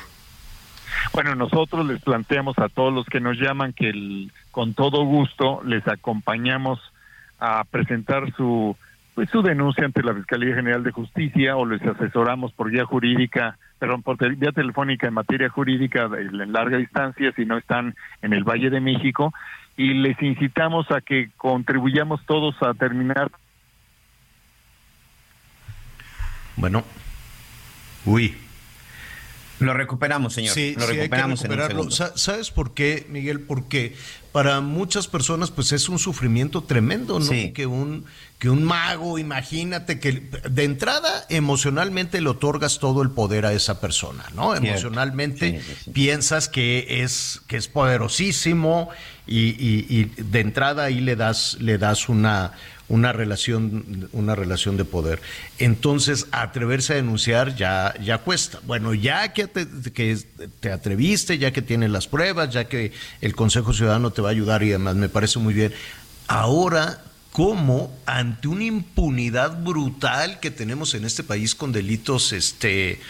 Bueno, nosotros les planteamos a todos los que nos llaman que el- con todo gusto les acompañamos a presentar su pues su denuncia ante la Fiscalía General de Justicia o les asesoramos por vía jurídica, perdón, por vía telefónica en materia jurídica en larga distancia si no están en el Valle de México y les incitamos a que contribuyamos todos a terminar Bueno, uy. Lo recuperamos, señor. Sí, lo sí, hay que recuperamos en un recuperarlo. ¿Sabes por qué, Miguel? Porque para muchas personas pues es un sufrimiento tremendo, ¿no? Sí. Que un que un mago, imagínate que de entrada emocionalmente le otorgas todo el poder a esa persona, ¿no? Cierto. Emocionalmente sí. piensas que es que es poderosísimo y, y- y de entrada ahí le das le das una una relación una relación de poder. Entonces, atreverse a denunciar ya ya cuesta. Bueno, ya que te, que te atreviste, ya que tienes las pruebas, ya que el Consejo Ciudadano te va a ayudar y demás, me parece muy bien. Ahora cómo ante una impunidad brutal que tenemos en este país con delitos este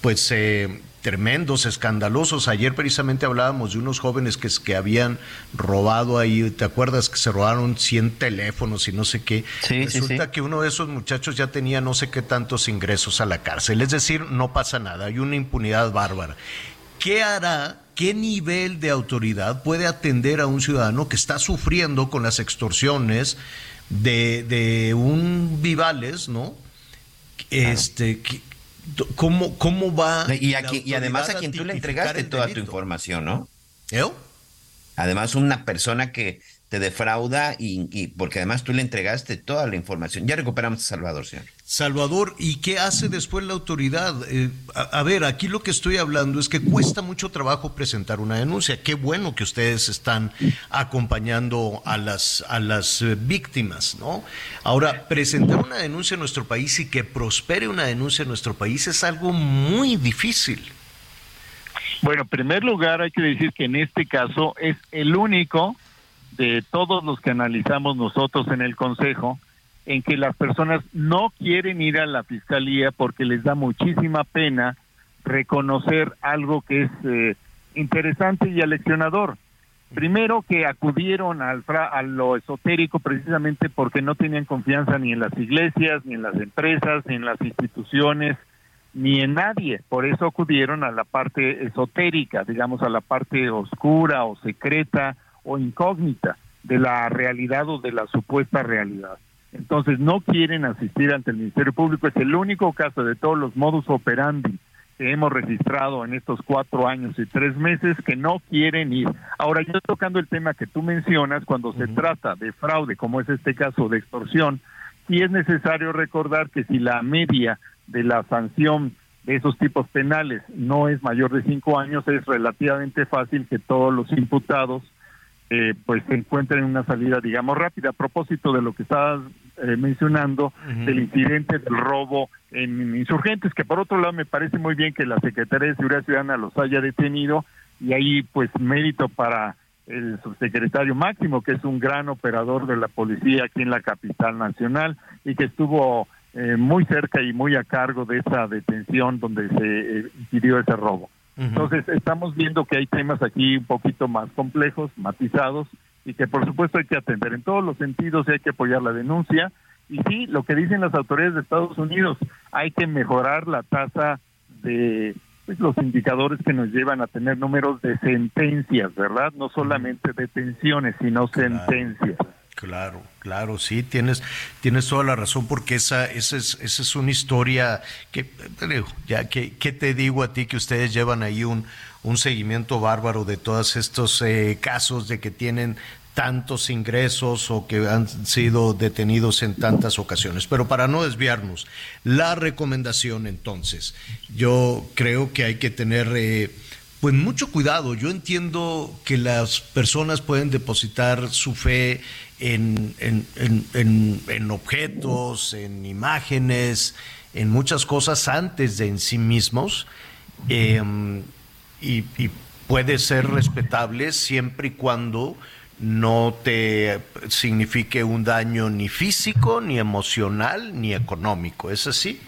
pues eh, tremendos, escandalosos. Ayer precisamente hablábamos de unos jóvenes que, que habían robado ahí, ¿te acuerdas que se robaron 100 teléfonos y no sé qué? Sí, Resulta sí. que uno de esos muchachos ya tenía no sé qué tantos ingresos a la cárcel. Es decir, no pasa nada, hay una impunidad bárbara. ¿Qué hará, qué nivel de autoridad puede atender a un ciudadano que está sufriendo con las extorsiones de, de un Vivales, ¿no? Este, que- ¿cómo, ¿Cómo va? Y, aquí, y además a quien tú le entregaste toda tu información, ¿no? ¿Eh? Además, una persona que te defrauda y, y- porque además tú le entregaste toda la información. Ya recuperamos a Salvador, señor. Salvador, ¿y qué hace después la autoridad? Eh, a, a ver, aquí lo que estoy hablando es que cuesta mucho trabajo presentar una denuncia. Qué bueno que ustedes están acompañando a las, a las eh, víctimas, ¿no? Ahora, presentar una denuncia en nuestro país y que prospere una denuncia en nuestro país es algo muy difícil. Bueno, en primer lugar hay que decir que en este caso es el único de todos los que analizamos nosotros en el Consejo en que las personas no quieren ir a la fiscalía porque les da muchísima pena reconocer algo que es eh, interesante y aleccionador. Primero que acudieron al fra- a lo esotérico precisamente porque no tenían confianza ni en las iglesias, ni en las empresas, ni en las instituciones, ni en nadie. Por eso acudieron a la parte esotérica, digamos a la parte oscura o secreta o incógnita de la realidad o de la supuesta realidad. Entonces no quieren asistir ante el Ministerio Público. Es el único caso de todos los modus operandi que hemos registrado en estos cuatro años y tres meses que no quieren ir. Ahora, yo tocando el tema que tú mencionas, cuando se trata de fraude, como es este caso de extorsión, sí es necesario recordar que si la media de la sanción de esos tipos penales no es mayor de cinco años, es relativamente fácil que todos los imputados eh, pues se encuentren una salida, digamos, rápida. A propósito de lo que estabas eh, mencionando, del incidente del robo en insurgentes, que por otro lado me parece muy bien que la Secretaría de Seguridad Ciudadana los haya detenido y ahí pues mérito para el subsecretario Máximo, que es un gran operador de la policía aquí en la capital nacional y que estuvo eh, muy cerca y muy a cargo de esa detención donde se eh, incidió ese robo. Entonces, estamos viendo que hay temas aquí un poquito más complejos, matizados, y que por supuesto hay que atender en todos los sentidos y hay que apoyar la denuncia. Y sí, lo que dicen las autoridades de Estados Unidos, hay que mejorar la tasa de pues, los indicadores que nos llevan a tener números de sentencias, ¿verdad? No solamente detenciones, sino sentencias. Claro, claro, sí, tienes, tienes toda la razón, porque esa, esa, es, esa es una historia que, ya que, ¿qué te digo a ti que ustedes llevan ahí un, un seguimiento bárbaro de todos estos eh, casos de que tienen tantos ingresos o que han sido detenidos en tantas ocasiones. Pero para no desviarnos, la recomendación entonces, yo creo que hay que tener... Eh, pues mucho cuidado. Yo entiendo que las personas pueden depositar su fe en, en, en, en, objetos, en imágenes, en muchas cosas antes de en sí mismos. Eh, y, y, puede ser respetable siempre y cuando no te signifique un daño ni físico, ni emocional, ni económico. ¿Es así?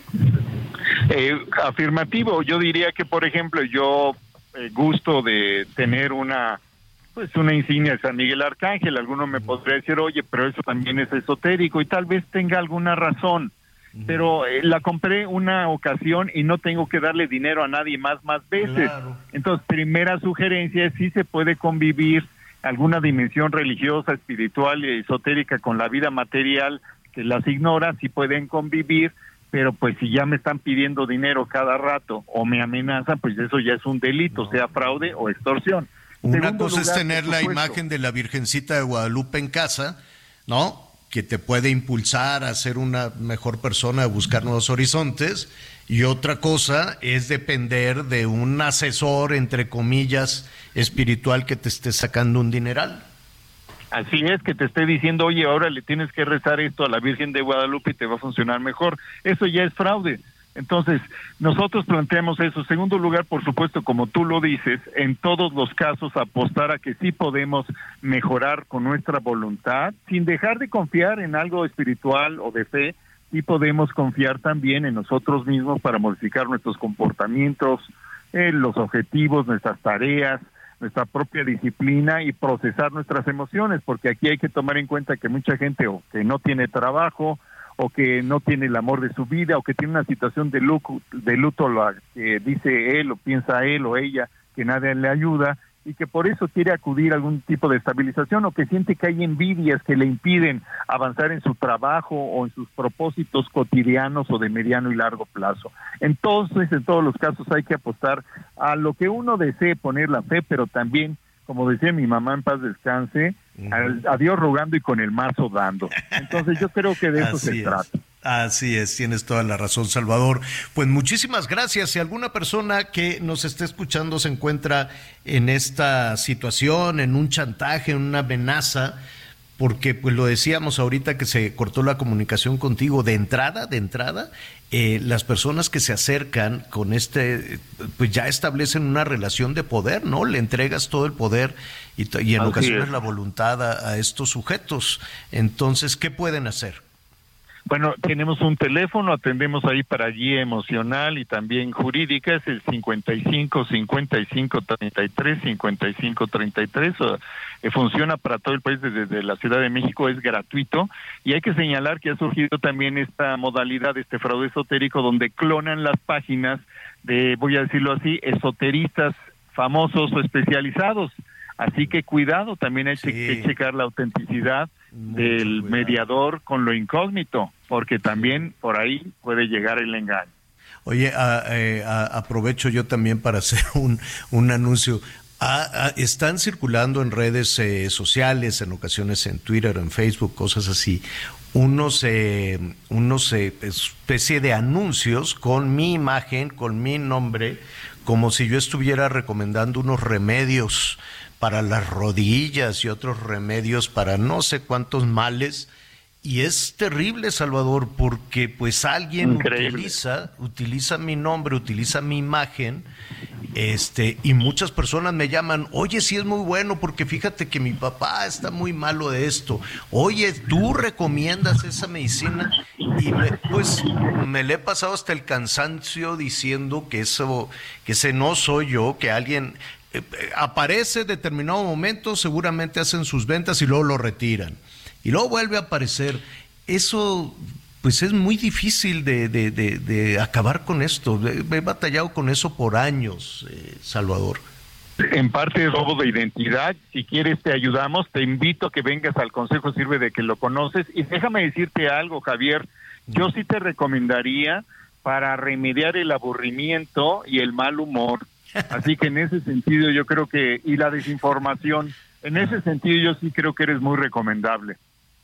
Eh, afirmativo. Yo diría que, por ejemplo, yo eh, gusto de tener una pues una insignia de San Miguel Arcángel. Alguno me podría decir, oye, pero eso también es esotérico y tal vez tenga alguna razón. Pero eh, la compré una ocasión y no tengo que darle dinero a nadie más más veces. Claro. Entonces, primera sugerencia es si se puede convivir alguna dimensión religiosa, espiritual y esotérica con la vida material que las ignora, si pueden convivir, pero pues si ya me están pidiendo dinero cada rato o me amenazan, pues eso ya es un delito, sea fraude o extorsión. Una Segundo cosa es tener la imagen de la Virgencita de Guadalupe en casa, ¿no? Que te puede impulsar a ser una mejor persona, a buscar nuevos horizontes. Y otra cosa es depender de un asesor, entre comillas, espiritual que te esté sacando un dineral. Así es, que te esté diciendo, oye, ahora le tienes que rezar esto a la Virgen de Guadalupe y te va a funcionar mejor. Eso ya es fraude. Entonces, nosotros planteamos eso. Segundo lugar, por supuesto, como tú lo dices, en todos los casos apostar a que sí podemos mejorar con nuestra voluntad, sin dejar de confiar en algo espiritual o de fe, sí podemos confiar también en nosotros mismos para modificar nuestros comportamientos, eh, los objetivos, nuestras tareas, nuestra propia disciplina y procesar nuestras emociones, porque aquí hay que tomar en cuenta que mucha gente o que no tiene trabajo, o que no tiene el amor de su vida, o que tiene una situación de luto, de luto que dice él o piensa él o ella que nadie le ayuda y que por eso quiere acudir a algún tipo de estabilización o que siente que hay envidias que le impiden avanzar en su trabajo o en sus propósitos cotidianos o de mediano y largo plazo. Entonces, en todos los casos hay que apostar a lo que uno desee poner la fe, pero también, como decía mi mamá en paz descanse, al- a Dios rogando y con el mazo dando. Entonces, yo creo que de eso se es. trata. Así es, tienes toda la razón, Salvador. Pues muchísimas gracias. Si alguna persona que nos esté escuchando se encuentra en esta situación, en un chantaje, en una amenaza, porque pues lo decíamos ahorita que se cortó la comunicación contigo de entrada, de entrada, eh, las personas que se acercan con este, pues ya establecen una relación de poder, ¿no? Le entregas todo el poder y, en Así ocasiones es. la voluntad a, a estos sujetos. Entonces, ¿qué pueden hacer? Bueno, tenemos un teléfono, atendemos ahí para guía emocional y también jurídica, es el 55 55 33 55 33. o, eh, funciona para todo el país desde, la Ciudad de México, es gratuito y hay que señalar que ha surgido también esta modalidad, este fraude esotérico, donde clonan las páginas de, voy a decirlo así, esoteristas famosos o especializados. Así que cuidado, también hay que checar la autenticidad del mediador con lo incógnito, porque también por ahí puede llegar el engaño. Oye, a- eh, a- aprovecho yo también para hacer un, un anuncio. Ah, ah, están circulando en redes eh, sociales, en ocasiones en Twitter, en Facebook, cosas así, unos, eh, unos eh, especie de anuncios con mi imagen, con mi nombre, como si yo estuviera recomendando unos remedios para las rodillas y otros remedios para no sé cuántos males. Y es terrible, Salvador, porque pues alguien Increíble. utiliza, utiliza mi nombre, utiliza mi imagen, este, y muchas personas me llaman, oye, sí es muy bueno, porque fíjate que mi papá está muy malo de esto. Oye, tú recomiendas esa medicina, y me- pues me le he pasado hasta el cansancio diciendo que eso, que ese no soy yo, que alguien aparece en determinado momento, seguramente hacen sus ventas y luego lo retiran. Y luego vuelve a aparecer. Eso, pues es muy difícil de, de- de- de acabar con esto. He batallado con eso por años, eh, Salvador. En parte robo de identidad. Si quieres te ayudamos. Te invito a que vengas al Consejo Sirve de que lo conoces. Y déjame decirte algo, Javier. Yo sí te recomendaría para remediar el aburrimiento y el mal humor. Así que en ese sentido yo creo que, y la desinformación, en ese sentido yo sí creo que eres muy recomendable.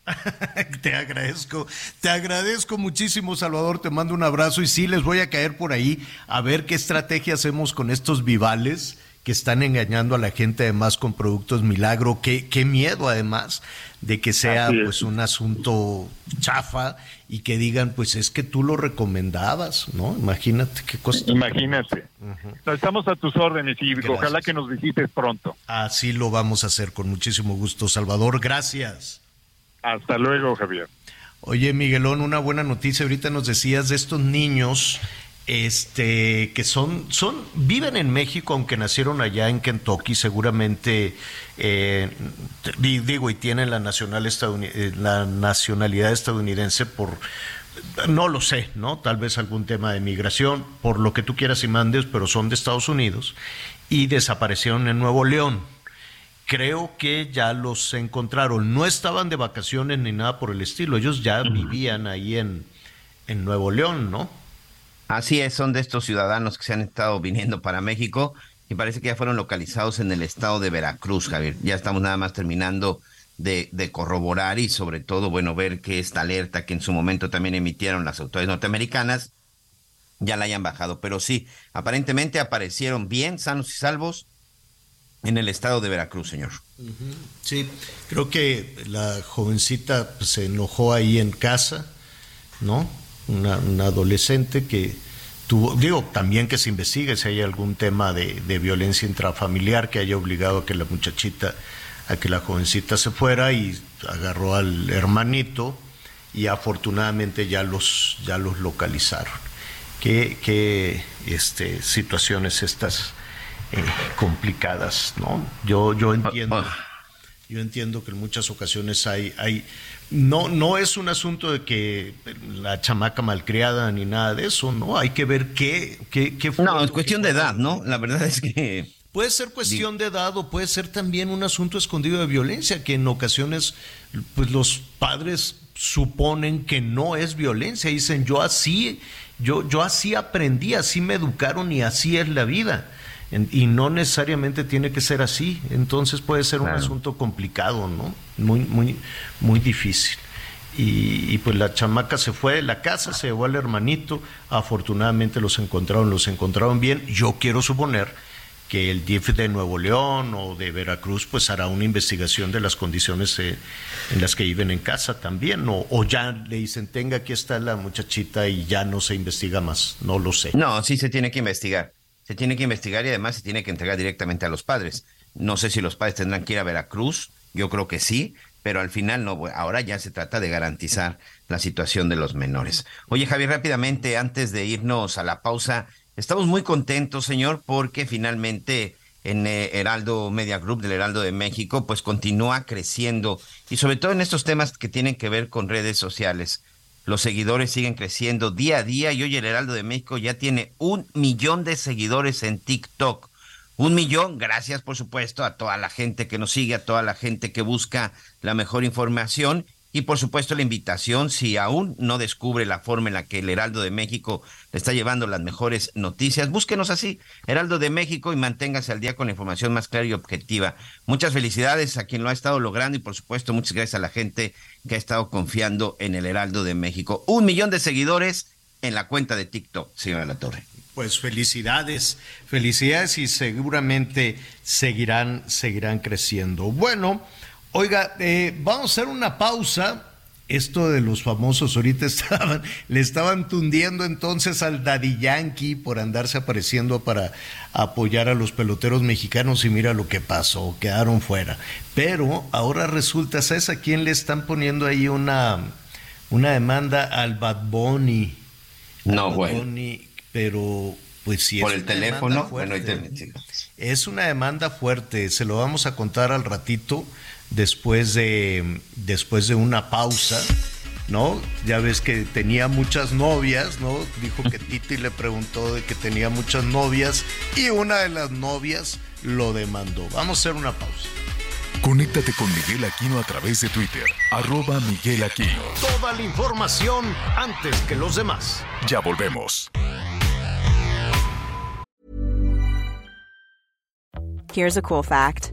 Te agradezco, te agradezco muchísimo, Salvador. Te mando un abrazo y sí, les voy a caer por ahí a ver qué estrategia hacemos con estos vivales que están engañando a la gente además con productos milagro. Qué, qué miedo además de que sea pues un asunto chafa y que digan pues es que tú lo recomendabas, ¿no? Imagínate qué cosa. Imagínate. Estamos a tus órdenes y Gracias. ojalá que nos visites pronto. Así lo vamos a hacer con muchísimo gusto, Salvador. Gracias. Hasta luego, Javier. Oye, Miguelón, una buena noticia. Ahorita nos decías de estos niños este, que son, son, viven en México, aunque nacieron allá en Kentucky, seguramente, eh, di- digo, y tienen la, nacional eh, la nacionalidad estadounidense por, no lo sé, ¿no? Tal vez algún tema de migración, por lo que tú quieras y mandes, pero son de Estados Unidos y desaparecieron en Nuevo León creo que ya los encontraron. No estaban de vacaciones ni nada por el estilo. Ellos ya vivían ahí en, en Nuevo León, ¿no? Así es, son de estos ciudadanos que se han estado viniendo para México y parece que ya fueron localizados en el estado de Veracruz, Javier. Ya estamos nada más terminando de, corroborar y sobre todo, bueno, ver que esta alerta que en su momento también emitieron las autoridades norteamericanas ya la hayan bajado. Pero sí, aparentemente aparecieron bien, sanos y salvos en el estado de Veracruz, señor. Sí, creo que la jovencita pues, se enojó ahí en casa, ¿no? Una, una adolescente que tuvo, digo, también que se investigue si hay algún tema de, de violencia intrafamiliar que haya obligado a que la muchachita, a que la jovencita se fuera y agarró al hermanito y afortunadamente ya los, ya los localizaron. Qué, qué este, situaciones estas eh, complicadas, ¿no? Yo, yo entiendo. Yo entiendo que en muchas ocasiones hay, hay no, no es un asunto de que la chamaca malcriada ni nada de eso, ¿no? Hay que ver qué, qué, qué fue No, es cuestión de edad, ¿no? La verdad es que... Puede ser cuestión de edad o puede ser también un asunto escondido de violencia, que en ocasiones pues los padres suponen que no es violencia, dicen yo así, yo, yo así aprendí, así me educaron y así es la vida. En- y no necesariamente tiene que ser así. Entonces puede ser un asunto complicado, ¿no? Muy, muy, muy difícil. Y, y, pues la chamaca se fue de la casa, se llevó al hermanito, afortunadamente los encontraron, los encontraron bien. Yo quiero suponer que el DIF de Nuevo León o de Veracruz pues hará una investigación de las condiciones eh, en las que viven en casa también, o, o ya le dicen, tenga, aquí está la muchachita y ya no se investiga más, no lo sé. No, sí se tiene que investigar. Se tiene que investigar y además se tiene que entregar directamente a los padres. No sé si los padres tendrán que ir a Veracruz, yo creo que sí, pero al final no, ahora ya se trata de garantizar la situación de los menores. Oye, Javier, rápidamente, antes de irnos a la pausa, estamos muy contentos, señor, porque finalmente en eh, Heraldo Media Group del Heraldo de México, pues continúa creciendo y sobre todo en estos temas que tienen que ver con redes sociales. Los seguidores siguen creciendo día a día y hoy el Heraldo de México ya tiene un millón de seguidores en TikTok. Un millón, gracias por supuesto a toda la gente que nos sigue, a toda la gente que busca la mejor información Y por supuesto la invitación, si aún no descubre la forma en la que el Heraldo de México le está llevando las mejores noticias, búsquenos así, Heraldo de México, y manténgase al día con la información más clara y objetiva. Muchas felicidades a quien lo ha estado logrando y por supuesto muchas gracias a la gente que ha estado confiando en el Heraldo de México. Un millón de seguidores en la cuenta de TikTok, señora La Torre. Pues felicidades, felicidades y seguramente seguirán, seguirán creciendo. Bueno, oiga, eh, vamos a hacer una pausa. Esto de los famosos ahorita estaban, le estaban tundiendo entonces al Daddy Yankee por andarse apareciendo para apoyar a los peloteros mexicanos y mira lo que pasó, quedaron fuera. Pero ahora resulta, ¿sabes a quién le están poniendo ahí una, una demanda al Bad Bunny? No, Bad bueno. Bunny, pero pues sí Por el teléfono, bueno, te- Es una demanda fuerte, se lo vamos a contar al ratito después de después de una pausa, ¿no? Ya ves que tenía muchas novias, ¿no? Dijo que Titi le preguntó de que tenía muchas novias y una de las novias lo demandó. Vamos a hacer una pausa. Conéctate con Miguel Aquino a través de Twitter, arroba Miguel Aquino. Toda la información antes que los demás. Ya volvemos. Here's a cool fact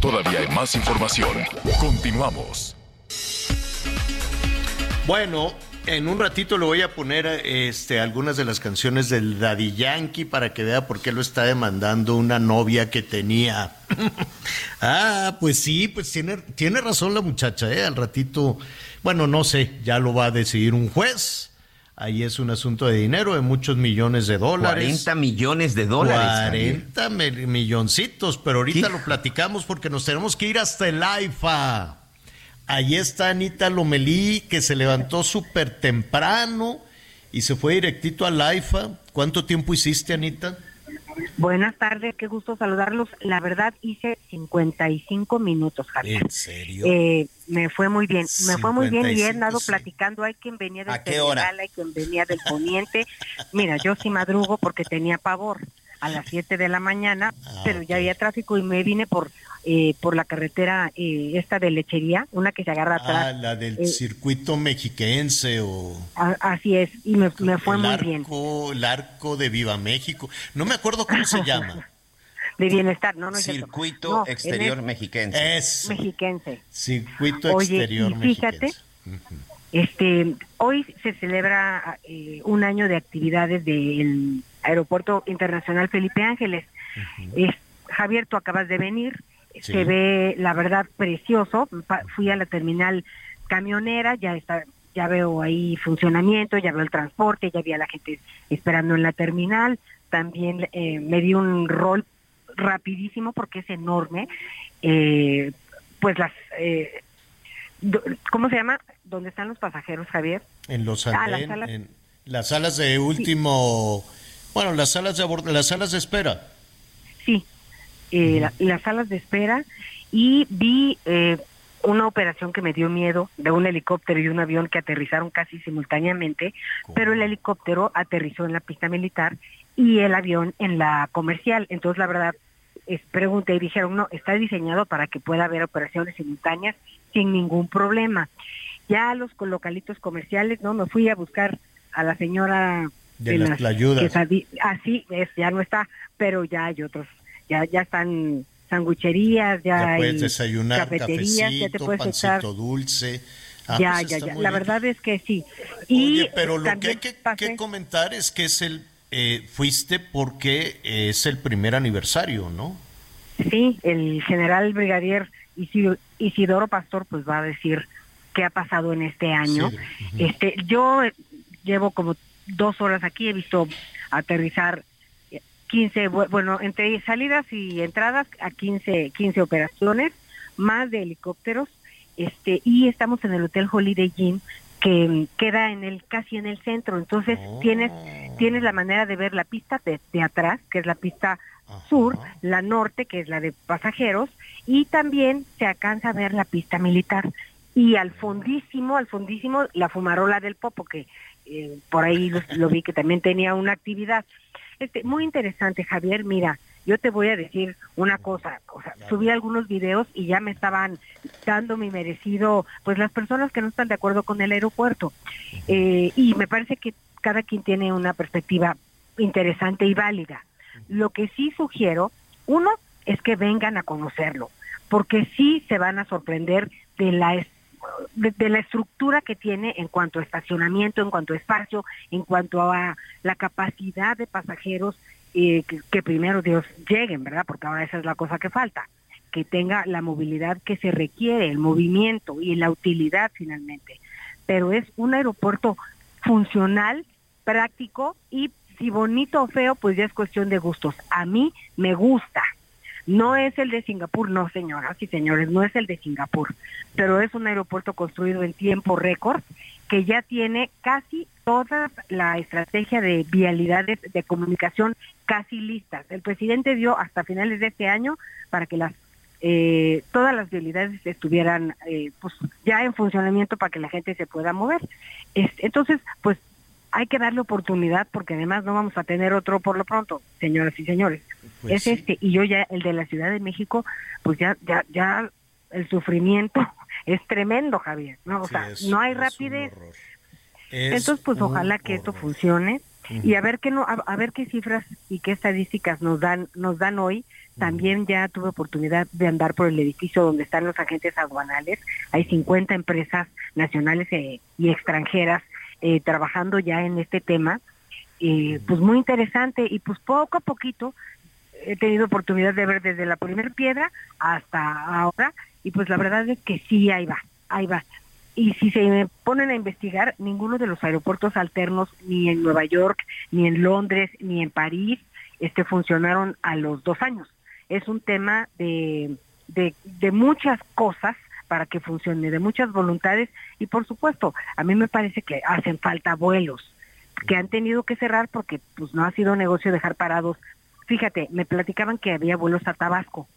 Todavía hay más información. Continuamos. Bueno, en un ratito le voy a poner este, algunas de las canciones del Daddy Yankee para que vea por qué lo está demandando una novia que tenía. ah, pues sí, pues tiene, tiene razón la muchacha, ¿eh? Al ratito, bueno, no sé, ya lo va a decidir un juez. Ahí es un asunto de dinero, de muchos millones de dólares. 40 millones de dólares. Javier. 40 mi- milloncitos, pero ahorita Sí. lo platicamos porque nos tenemos que ir hasta el AIFA. Ahí está Anita Lomelí, que se levantó súper temprano y se fue directito al AIFA. ¿Cuánto tiempo hiciste, Anita? Buenas tardes, qué gusto saludarlos. La verdad hice 55 minutos, Javier. ¿En serio? Eh, me fue muy bien, me fue muy bien y he 55, andado sí. platicando, hay quien venía del. Senegal, hay quien venía del poniente. Mira, yo sí madrugo porque tenía pavor a las 7 de la mañana, Ah, pero ya había tráfico y me vine por eh, por la carretera eh, esta de lechería, una que se agarra atrás. Ah, la del Eh, circuito mexiquense o... A- así es, y me, me fue el muy arco, bien. El arco de Viva México. No me acuerdo cómo se llama. De bienestar, no, no es. Circuito No, exterior el- mexiquense. Es mexiquense. circuito Oye, exterior y fíjate, mexiquense. Este, hoy se celebra eh, un año de actividades del Aeropuerto Internacional Felipe Ángeles. Es- Javier, tú acabas de venir, Sí. se ve la verdad precioso. Fui a la terminal camionera, ya está, ya veo ahí funcionamiento, ya veo el transporte, ya vi a la gente esperando en la terminal. También eh, me di un rol rapidísimo porque es enorme. Eh, pues las eh, ¿cómo se llama? ¿Dónde están los pasajeros, Javier? En los Ah, las salas. en las salas de último, bueno, las salas de las salas de espera. Eh, la- las salas de espera y vi eh, una operación que me dio miedo de un helicóptero y un avión que aterrizaron casi simultáneamente, pero el helicóptero aterrizó en la pista militar y el avión en la comercial. Entonces, la verdad, es, pregunté y dijeron, no, está diseñado para que pueda haber operaciones simultáneas sin ningún problema. Ya los localitos comerciales, no, me fui a buscar a la señora De las tlayudas. quesadi- Así es, ya no está, pero ya hay otros, ya ya están sangucherías, ya, Ya hay puedes desayunar, cafeterías, ya te cafecito, puedes pancito dulce. Ah, ya, pues ya, ya. La bien. verdad es que sí. Y Oye, pero lo que hay que, comentar es que es el eh, fuiste porque es el primer aniversario, ¿no? Sí, el general brigadier Isi- Isidoro Pastor pues va a decir qué ha pasado en este año. Sí, Este, yo llevo como dos horas aquí, he visto aterrizar 15, bu- bueno, entre salidas y entradas a 15, 15 operaciones, más de helicópteros este y estamos en el Hotel Holiday Inn que mm, queda en el casi en el centro, entonces tienes tienes la manera de ver la pista de, de atrás, que es la pista sur, la norte, que es la de pasajeros, y también se alcanza a ver la pista militar. Y al fondísimo, al fondísimo, la fumarola del Popo, que eh, por ahí lo, lo vi que también tenía una actividad. Este, muy interesante, Javier. Mira, yo te voy a decir una cosa. O sea, subí algunos videos y ya me estaban dando mi merecido, pues las personas que no están de acuerdo con el aeropuerto. Eh, y me parece que cada quien tiene una perspectiva interesante y válida. Lo que sí sugiero, uno, es que vengan a conocerlo, porque sí se van a sorprender de la de, la estructura que tiene en cuanto a estacionamiento, en cuanto a espacio, en cuanto a la capacidad de pasajeros eh, que, que primero Dios lleguen, ¿verdad? Porque ahora esa es la cosa que falta, que tenga la movilidad que se requiere, el movimiento y la utilidad finalmente. Pero es un aeropuerto funcional, práctico y si bonito o feo, pues ya es cuestión de gustos. A mí me gusta. No es el de Singapur, no señoras y señores, no es el de Singapur, pero es un aeropuerto construido en tiempo récord que ya tiene casi toda la estrategia de vialidades de comunicación casi listas. El presidente dio hasta finales de este año para que las eh, todas las vialidades estuvieran eh, pues ya en funcionamiento para que la gente se pueda mover. Es- entonces, pues hay que darle oportunidad porque además no vamos a tener otro por lo pronto, señoras y señores. Pues es sí. este y yo ya el de la Ciudad de México, pues ya ya ya el sufrimiento es tremendo, Javier, ¿no? O Sí, sea, es- no hay rapidez. Es Entonces, pues ojalá que esto funcione y a ver qué no, a, a ver qué cifras y qué estadísticas nos dan nos dan hoy. También ya tuve oportunidad de andar por el edificio donde están los agentes aduanales. Hay 50 empresas nacionales eh, y extranjeras eh, trabajando ya en este tema. Eh, pues muy interesante y pues poco a poquito he tenido oportunidad de ver desde la primera piedra hasta ahora y pues la verdad es que sí, ahí va, ahí va. Y si se me ponen a investigar, ninguno de los aeropuertos alternos, ni en Nueva York, ni en Londres, ni en París, este, funcionaron a los dos años. Es un tema de, de, de muchas cosas para que funcione, de muchas voluntades y por supuesto, a mí me parece que hacen falta vuelos que han tenido que cerrar porque pues no ha sido negocio dejar parados. Fíjate, me platicaban que había vuelos a Tabasco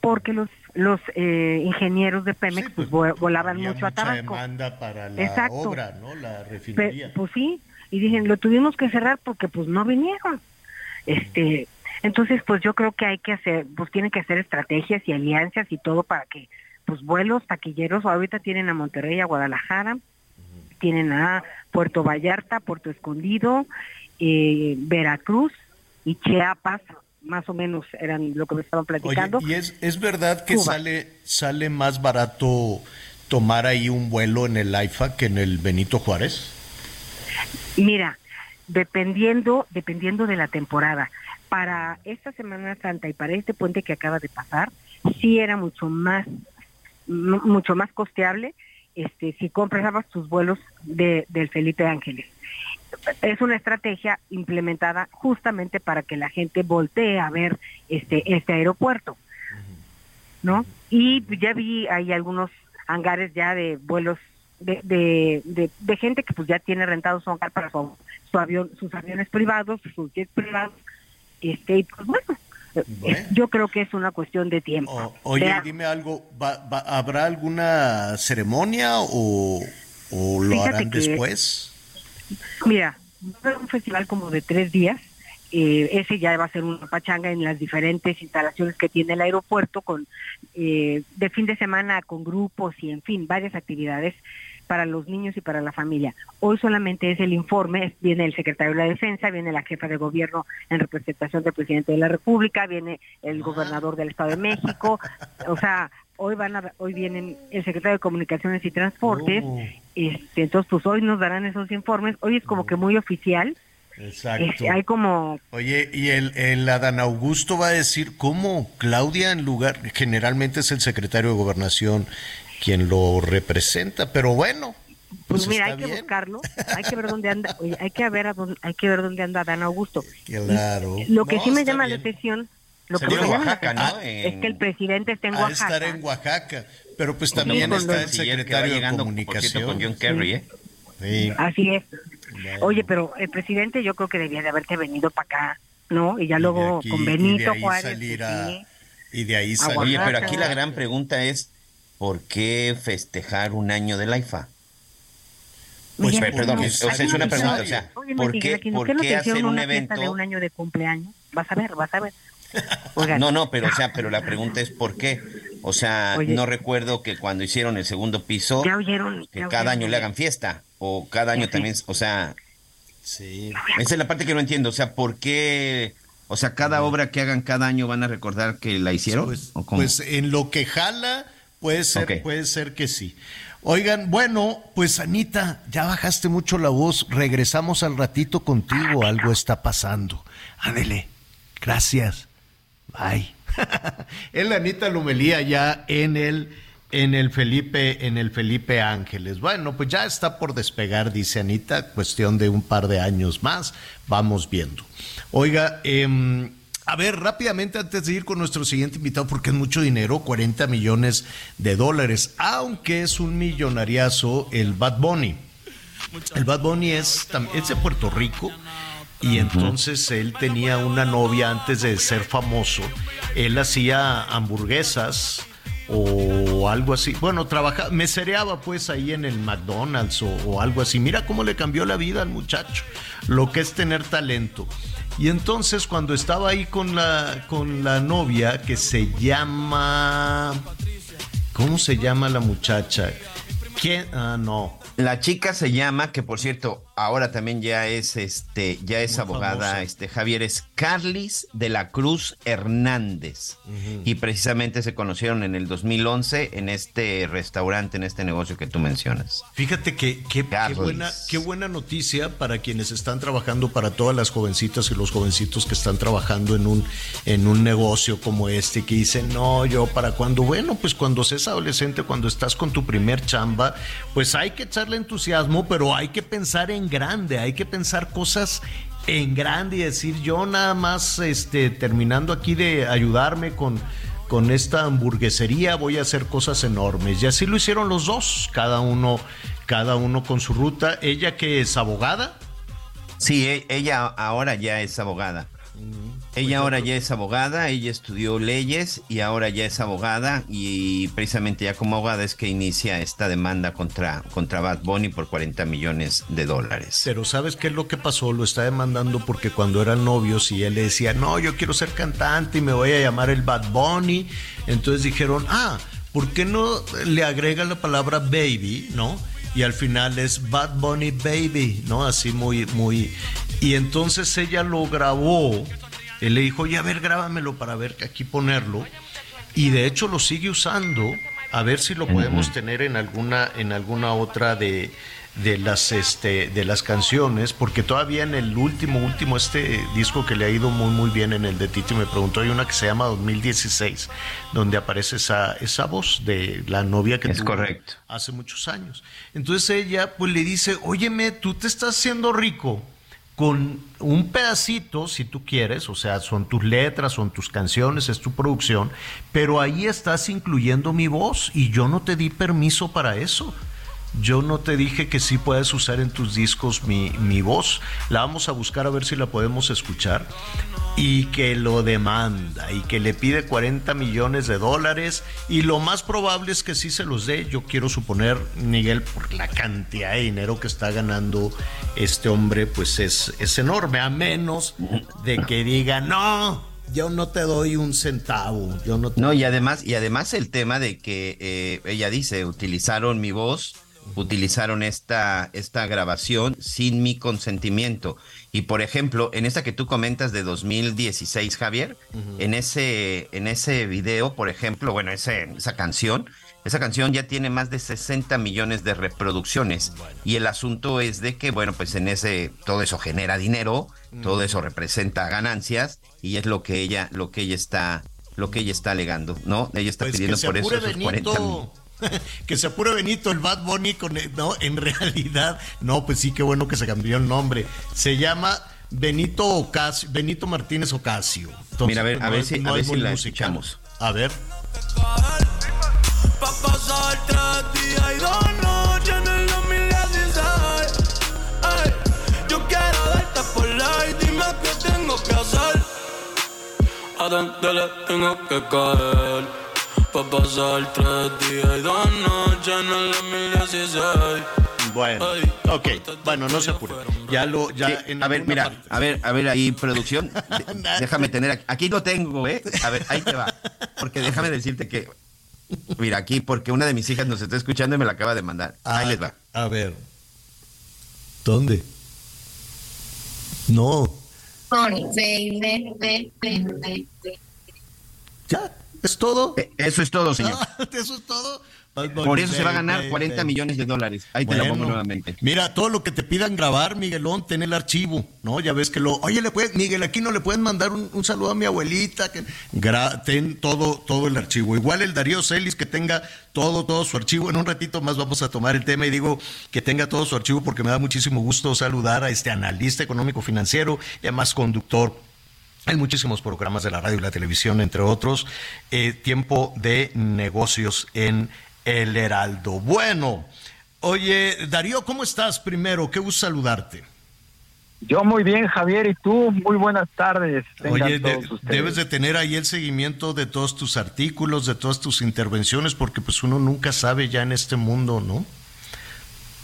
porque los los eh, ingenieros de Pemex pues, vo- volaban había mucho a Tabasco. demanda para la Exacto. obra, ¿no? La refinería. pues sí, y dicen, lo tuvimos que cerrar porque pues no vinieron. Este, entonces pues yo creo que hay que hacer, pues tienen que hacer estrategias y alianzas y todo para que pues vuelos taquilleros ahorita tienen a Monterrey, a Guadalajara, tienen a Puerto Vallarta, Puerto Escondido, eh, Veracruz y Chiapas, más o menos eran lo que me estaban Oye, platicando. ¿y es, es verdad que Cuba. sale, sale más barato tomar ahí un vuelo en el AIFA que en el Benito Juárez? Mira, dependiendo, dependiendo de la temporada. Para esta Semana Santa y para este puente que acaba de pasar, sí era mucho más, mucho más costeable, este, si comprabas tus vuelos de, del Felipe Ángeles. Es una estrategia implementada justamente para que la gente voltee a ver este, este aeropuerto, ¿no? Y ya vi hay algunos hangares ya de vuelos de, de, de, de gente que pues ya tiene rentado su hangar para su, su avión, sus aviones privados, sus jets privados, este, y pues bueno, yo creo que es una cuestión de tiempo. Oye, dime algo, ¿va- va- ¿habrá alguna ceremonia o, o lo Fíjate harán que- después? Mira, va a haber un festival como de tres días. eh, ese ya va a ser una pachanga en las diferentes instalaciones que tiene el aeropuerto, con eh, de fin de semana con grupos y en fin, varias actividades para los niños y para la familia. Hoy solamente es el informe, viene el secretario de la Defensa, viene la jefa de gobierno en representación del presidente de la República, viene el gobernador del Estado de México, o sea, hoy van a, hoy vienen el secretario de Comunicaciones y Transportes, este, entonces pues hoy nos darán esos informes, hoy es como que muy oficial, Exacto. este, hay como Oye, y el, el Adán Augusto va a decir cómo Claudia en lugar, generalmente es el secretario de gobernación quien lo representa, pero bueno, Pues, pues mira, está hay que bien. buscarlo, hay que ver dónde anda, oye, hay que ver a dónde, hay que ver dónde anda Dan Augusto. Claro. Lo que No, sí me llama bien. la atención, Lo que me llama la atención Es En- que el presidente está en Oaxaca. estar en Oaxaca. Pero pues también está el secretario de Comunicación. con John Kerry, ¿eh? Sí. Así es. Oye, pero el presidente yo creo que debía de haberte venido para acá, ¿no? Y ya luego aquí- con y de Benito ahí Juárez. salir a-. Y de ahí A salió. Oye, pero aquí la gran pregunta es, ¿por qué festejar un año del IFA? Pues, per- perdón, no, es- o sea, es una pregunta, o sea, ¿por qué- no por qué hacer un evento? de un año de cumpleaños? Vas a ver, vas a ver. Oigan, No, no, pero o sea, pero la pregunta es ¿por qué? O sea, Oye. no recuerdo que cuando hicieron el segundo piso, ya oyeron. que ya cada oyeron. año le hagan fiesta, o cada año Sí. también, o sea, Sí. esa es la parte que no entiendo, o sea, ¿por qué? O sea, cada obra que hagan cada año van a recordar que la hicieron, Pues, ¿o cómo? pues en lo que jala, puede ser, puede ser que sí. Oigan, bueno, pues Anita, ya bajaste mucho la voz. Regresamos al ratito contigo. Algo está pasando. Ándele. Gracias. Bye. es la Anita Lumelía ya en el en el Felipe en el Felipe Ángeles. Bueno, pues ya está por despegar, dice Anita, cuestión de un par de años más. Vamos viendo. Oiga, em, a ver, rápidamente antes de ir con nuestro siguiente invitado, porque es mucho dinero, 40 millones de dólares, aunque es un millonariazo el Bad Bunny. El Bad Bunny es, es de Puerto Rico y entonces él tenía una novia antes de ser famoso. Él hacía hamburguesas o algo así. Bueno, trabajaba, mesereaba pues ahí en el McDonald's o, o algo así. Mira cómo le cambió la vida al muchacho, lo que es tener talento. Y entonces cuando estaba ahí con la, con la novia que se llama... ¿Cómo se llama la muchacha? ¿Quién? Ah, no. La chica se llama, que por cierto, ahora también ya es este, ya es Muy abogada, famosa. este Javier, es Carlis de la Cruz Hernández. Y precisamente se conocieron en el 2011 en este restaurante, en este negocio que tú mencionas. Fíjate que que- qué Carlos. buena, qué buena noticia para quienes están trabajando, para todas las jovencitas y los jovencitos que están trabajando en un, en un negocio como este, que dicen, no, yo para cuando, bueno, pues cuando seas adolescente, cuando estás con tu primer chamba, pues hay que echarle entusiasmo, pero hay que pensar en grande, hay que pensar cosas en grande y decir, yo nada más, este, terminando aquí de ayudarme con con esta hamburguesería voy a hacer cosas enormes. Y así lo hicieron los dos, cada uno, cada uno con su ruta. Ella que es abogada. Sí, e- ella ahora ya es abogada. Ella ahora ya es abogada, ella estudió leyes y ahora ya es abogada y precisamente ya como abogada es que inicia esta demanda contra, contra Bad Bunny por 40 millones de dólares. Pero ¿sabes qué es lo que pasó? Lo está demandando porque cuando eran novios y él le decía, no, yo quiero ser cantante y me voy a llamar el Bad Bunny. Entonces dijeron, ah, ¿por qué no le agrega la palabra baby, no? Y al final es Bad Bunny Baby, ¿no? Así muy, muy... Y entonces ella lo grabó. Él le dijo, oye, a ver, grábamelo para ver que aquí ponerlo. Y de hecho lo sigue usando. A ver si lo podemos tener en alguna, en alguna otra de, de las este de las canciones, porque todavía en el último, último, este disco que le ha ido muy muy bien en el de Titi me preguntó, hay una que se llama 2016, donde aparece esa, esa voz de la novia que Es tuvo correcto. hace muchos años. Entonces ella pues le dice, óyeme, tú te estás haciendo rico con un pedacito, si tú quieres, o sea, son tus letras, son tus canciones, es tu producción, pero ahí estás incluyendo mi voz y yo no te di permiso para eso. Yo no te dije que sí puedes usar en tus discos mi, mi voz. La vamos a buscar a ver si la podemos escuchar. Y que lo demanda y que le pide 40 millones de dólares. Y lo más probable es que sí se los dé. Yo quiero suponer, Miguel, por la cantidad de dinero que está ganando este hombre, pues es, es enorme. A menos de que diga, no, yo no te doy un centavo. Yo no te y además, y además el tema de que eh, ella dice, utilizaron mi voz, utilizaron esta, esta grabación sin mi consentimiento. Y por ejemplo, en esta que tú comentas de 2016, Javier, en ese, en ese video, por ejemplo, bueno, ese, esa canción, esa canción ya tiene más de 60 millones de reproducciones. Y el asunto es de que, bueno, pues en ese, todo eso genera dinero, todo eso representa ganancias, y es lo que ella, lo que ella está, lo que ella está alegando, ¿no? Ella está Pues pidiendo por eso esos 40 mil. Que se apure Benito, el Bad Bunny, con, no, en realidad, no, pues sí, qué bueno que se cambió el nombre. Se llama Benito Ocasio, Benito Martínez Ocasio. Entonces, Mira, a ver, pues, a no ver es- si, no a ver si la musical. escuchamos. A ver. Pa' pasar tres días y dos noches en el 2016. Ey, yo quiero darte por ley, dime qué tengo que hacer. ¿A dónde le tengo que caer? Pa' pasar tres días y dos noches en el 2016. Bueno, ok, bueno, no se apure. Ya lo, ya Sí, en a ver, mira, parte- a ver, a ver ahí, producción. déjame tener aquí, aquí lo tengo, ¿eh? A ver, ahí te va. Porque déjame decirte que, mira, aquí, porque una de mis hijas nos está escuchando y me la acaba de mandar. Ahí Ah, les va. A ver. ¿Dónde? No, ya, es todo. Eh, Eso es todo, señor. Eso es todo. Por eso se va a ganar 40 millones de dólares. Ahí te la pongo nuevamente. Mira, todo lo que te pidan grabar, Miguelón, ten el archivo, ¿no? Ya ves que lo. Oye, le puedes, Miguel, aquí no le pueden mandar un, un saludo a mi abuelita. Que, gra- ten todo, todo el archivo. Igual el Darío Celis, que tenga todo, todo su archivo. En un ratito más vamos a tomar el tema y digo que tenga todo su archivo porque me da muchísimo gusto saludar a este analista económico financiero y además conductor hay muchísimos programas de la radio y la televisión, entre otros. Eh, tiempo de negocios en El Heraldo. Bueno, oye, Darío, ¿cómo estás primero? Qué gusto saludarte. Yo muy bien, Javier, y tú, muy buenas tardes. Tengan Oye, todos debes de tener ahí el seguimiento de todos tus artículos, de todas tus intervenciones, porque pues uno nunca sabe ya en este mundo, ¿no?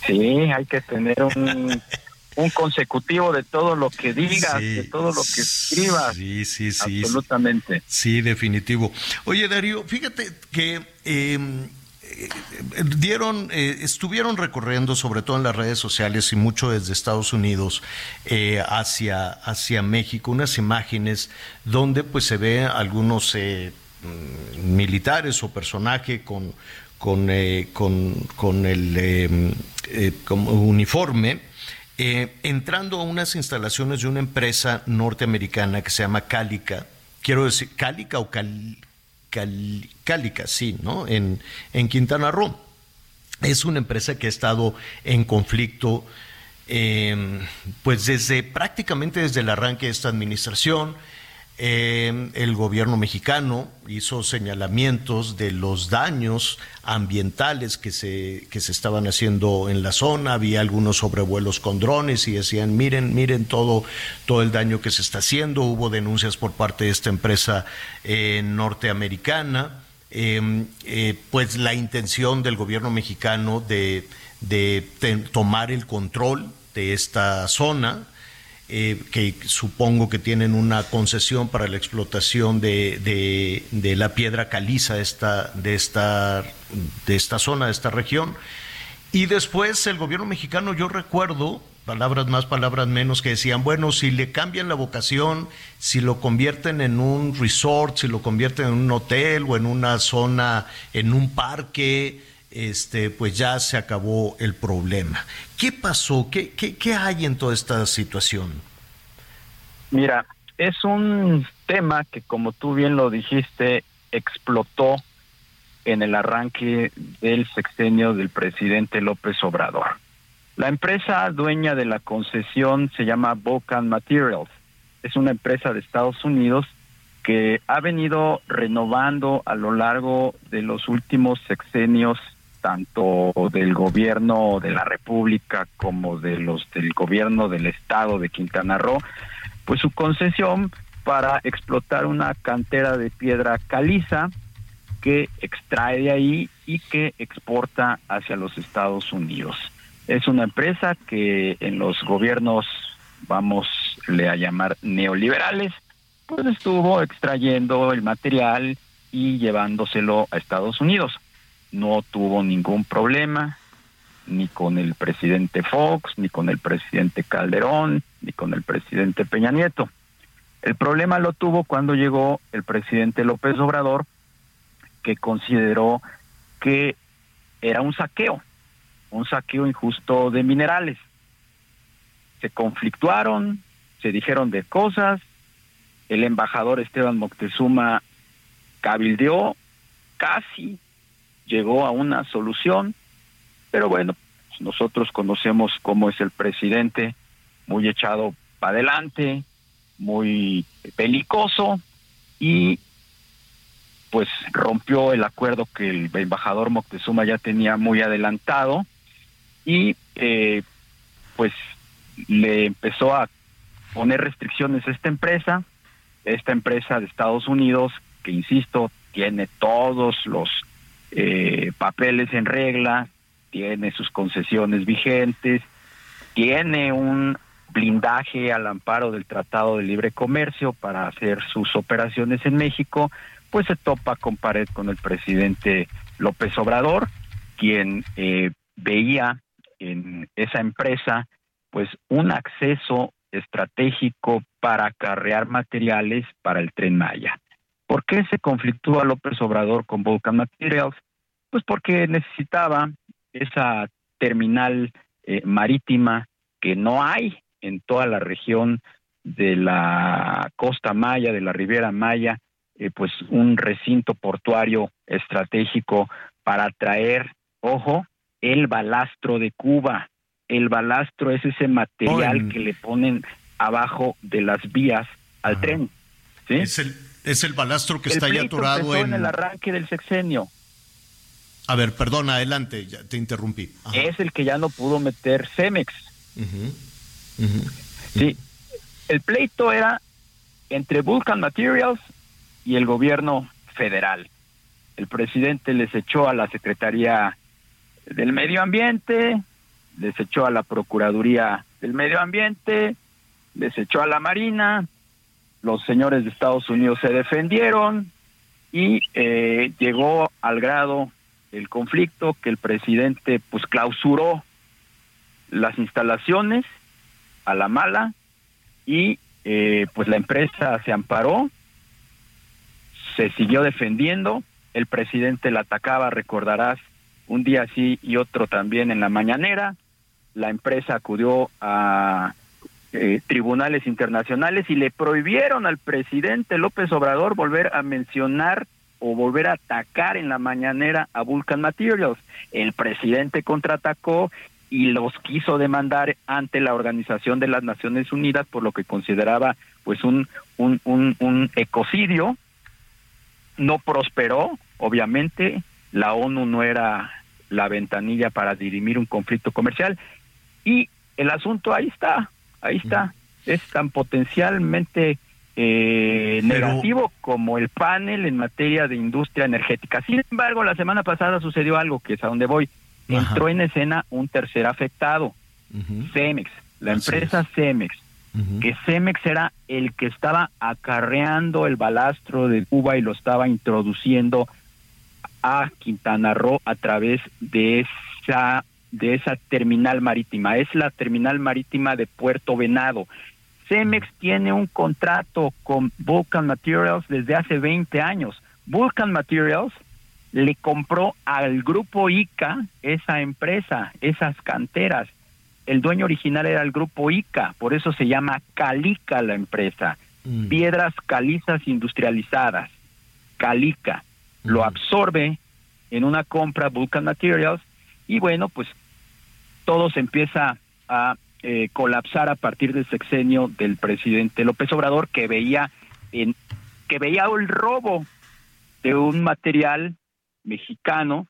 Sí, hay que tener un, un consecutivo de todo lo que digas, Sí, de todo lo que escribas. Sí, sí, sí. Absolutamente. Sí, definitivo. Oye, Darío, fíjate que eh, eh, dieron, eh, estuvieron recorriendo, sobre todo en las redes sociales y mucho desde Estados Unidos eh, hacia, hacia México, unas imágenes donde pues se ve algunos eh, mm, militares o personaje con, con, eh, con, con el como uniforme. Eh, entrando a unas instalaciones de una empresa norteamericana que se llama Cálica, quiero decir, Cálica o Cal, Cal- Cálica, sí, ¿no? En, en Quintana Roo. Es una empresa que ha estado en conflicto, eh, pues desde prácticamente desde el arranque de esta administración. Eh, el gobierno mexicano hizo señalamientos de los daños ambientales que se, que se estaban haciendo en la zona. Había algunos sobrevuelos con drones y decían, miren, miren todo, todo el daño que se está haciendo. Hubo denuncias por parte de esta empresa eh, norteamericana. Eh, eh, pues la intención del gobierno mexicano de, de tomar el control de esta zona, eh, que supongo que tienen una concesión para la explotación de, de- de la piedra caliza esta, de, esta, de esta zona, de esta región. Y después el gobierno mexicano, yo recuerdo, palabras más, palabras menos, que decían, bueno, si le cambian la vocación, si lo convierten en un resort, si lo convierten en un hotel o en una zona, en un parque, este, pues ya se acabó el problema. ¿Qué pasó? ¿Qué, qué, qué hay en toda esta situación? Mira, es un tema que, como tú bien lo dijiste, explotó en el arranque del sexenio del presidente López Obrador. La empresa dueña de la concesión se llama Vulcan Materials. Es una empresa de Estados Unidos que ha venido renovando a lo largo de los últimos sexenios tanto del gobierno de la República como de los del gobierno del estado de Quintana Roo, pues su concesión para explotar una cantera de piedra caliza que extrae de ahí y que exporta hacia los Estados Unidos. Es una empresa que en los gobiernos, vamos a llamar neoliberales, pues estuvo extrayendo el material y llevándoselo a Estados Unidos. No tuvo ningún problema, ni con el presidente Fox, ni con el presidente Calderón, ni con el presidente Peña Nieto. El problema lo tuvo cuando llegó el presidente López Obrador, que consideró que era un saqueo, un saqueo injusto de minerales. Se conflictuaron, se dijeron de cosas, el embajador Esteban Moctezuma cabildeó, casi llegó a una solución, pero bueno, nosotros conocemos cómo es el presidente, muy echado para adelante, muy belicoso y pues rompió el acuerdo que el embajador Moctezuma ya tenía muy adelantado y eh, pues le empezó a poner restricciones a esta empresa, esta empresa de Estados Unidos que insisto tiene todos los eh, papeles en regla, tiene sus concesiones vigentes, tiene un blindaje al amparo del Tratado de Libre Comercio para hacer sus operaciones en México, pues se topa con pared con el presidente López Obrador, quien eh, veía en esa empresa pues un acceso estratégico para acarrear materiales para el tren Maya. ¿Por qué se conflictúa López Obrador con Vulcan Materials? Pues porque necesitaba esa terminal eh, marítima que no hay en toda la región de la costa maya, de la Riviera Maya, eh, pues un recinto portuario estratégico para traer, ojo, el balastro de Cuba. El balastro es ese material Oh, en- que le ponen abajo de las vías al tren. ¿sí? Es el, es el balastro que El está ahí atorado empezó en... en el arranque del sexenio. A ver, perdona, adelante, ya te interrumpí. Ajá. Es el que ya no pudo meter Cemex. Sí. El pleito era entre Vulcan Materials y el gobierno federal. El presidente les echó a la Secretaría del Medio Ambiente, les echó a la Procuraduría del Medio Ambiente, les echó a la Marina, los señores de Estados Unidos se defendieron y eh, llegó al grado el conflicto que el presidente pues clausuró las instalaciones a la mala y eh, pues la empresa se amparó, se siguió defendiendo, el presidente la atacaba, recordarás, un día sí y otro también en la mañanera, la empresa acudió a eh, tribunales internacionales y le prohibieron al presidente López Obrador volver a mencionar o volver a atacar en la mañanera a Vulcan Materials. El presidente contraatacó y los quiso demandar ante la Organización de las Naciones Unidas por lo que consideraba pues un un, un, un ecocidio. No prosperó, obviamente, la ONU no era la ventanilla para dirimir un conflicto comercial y el asunto ahí está, ahí está, es tan potencialmente eh, Pero- negativo como el panel en materia de industria energética. Sin embargo, la semana pasada sucedió algo que es a donde voy. Ajá. Entró en escena un tercer afectado, Cemex, la Así empresa Cemex, que Cemex era el que estaba acarreando el balastro de Cuba y lo estaba introduciendo a Quintana Roo a través de esa de esa terminal marítima. Es la terminal marítima de Puerto Venado. Cemex tiene un contrato con Vulcan Materials desde hace 20 años. Vulcan Materials le compró al grupo ICA esa empresa, esas canteras. El dueño original era el grupo ICA, por eso se llama Calica la empresa. Mm. Piedras calizas industrializadas. Calica lo Ujú. absorbe en una compra Vulcan Materials y bueno, pues todo se empieza a eh, colapsar a partir del sexenio del presidente López Obrador que veía en que veía el robo de un material mexicano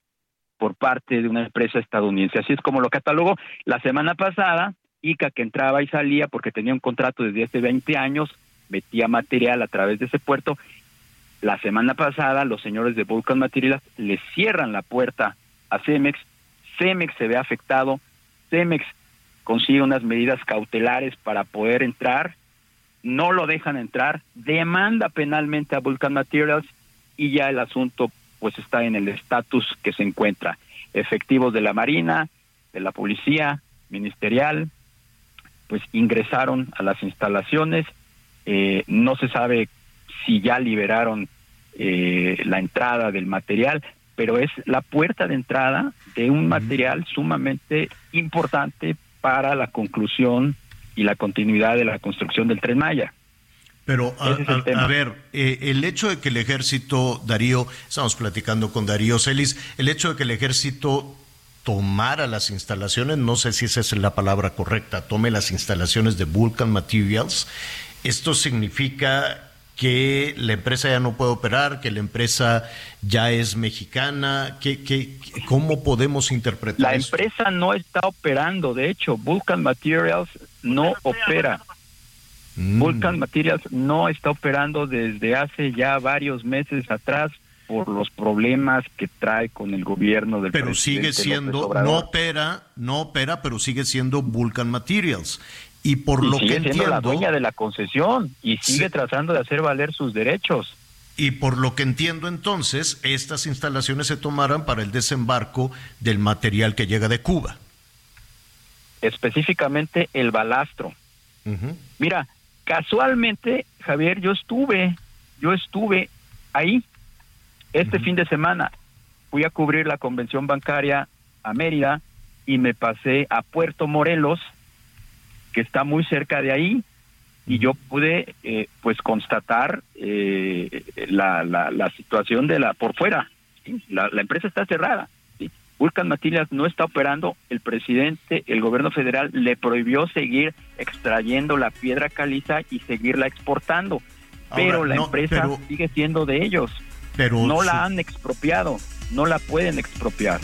por parte de una empresa estadounidense. Así es como lo catalogó la semana pasada, ICA que entraba y salía porque tenía un contrato desde hace 20 años, metía material a través de ese puerto. La semana pasada los señores de Vulcan Materials le cierran la puerta a Cemex, Cemex se ve afectado, Cemex consigue unas medidas cautelares para poder entrar, no lo dejan entrar, demanda penalmente a Vulcan Materials y ya el asunto pues está en el estatus que se encuentra. Efectivos de la Marina, de la Policía Ministerial, pues ingresaron a las instalaciones, eh, no se sabe si ya liberaron eh, la entrada del material, pero es la puerta de entrada de un material sumamente importante para la conclusión y la continuidad de la construcción del tren Maya. Pero, a, ver, eh, el hecho de que el ejército, Darío, estamos platicando con Darío Celis, el hecho de que el ejército tomara las instalaciones, no sé si esa es la palabra correcta, tome las instalaciones de Vulcan Materials, esto significa que la empresa ya no puede operar, que la empresa ya es mexicana, ¿Qué, qué, cómo podemos interpretar La esto? empresa no está operando, de hecho, Vulcan Materials no opera. Mm. Vulcan Materials no está operando desde hace ya varios meses atrás por los problemas que trae con el gobierno del pero sigue siendo, no opera, no opera, pero sigue siendo Vulcan Materials. Y por Y lo sigue que siendo la dueña de la concesión y sigue Sí. tratando de hacer valer sus derechos. y por lo que entiendo entonces, estas instalaciones se tomarán para el desembarco del material que llega de Cuba. específicamente el balastro. Mira, casualmente, Javier, yo estuve, yo estuve ahí este fin de semana. Fui a cubrir la convención bancaria a Mérida y me pasé a Puerto Morelos, que está muy cerca de ahí, y yo pude, eh, pues, constatar eh, la, la, la situación de la por fuera. ¿sí? La, la empresa está cerrada. ¿sí? Vulcan Materials no está operando. El presidente, el gobierno federal le prohibió seguir extrayendo la piedra caliza y seguirla exportando. Ahora, pero la no, empresa pero- sigue siendo de ellos. Pero no la han expropiado, no la pueden expropiar.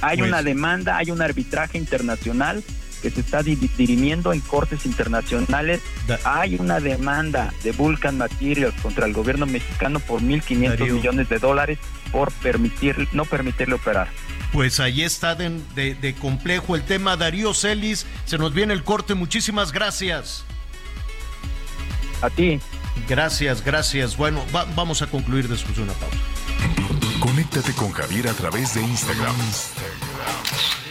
Hay Pues- una demanda, hay un arbitraje internacional que se está di- dirimiendo en cortes internacionales. Da- Hay una demanda de Vulcan Materials contra el gobierno mexicano por 1.500 Darío. millones de dólares por permitir, no permitirle operar. Pues ahí está de, de- de complejo el tema. Darío Celis, se nos viene el corte. Muchísimas gracias. A ti. Gracias, gracias. Bueno, va- vamos a concluir después de una pausa. Conéctate con Javier a través de Instagram.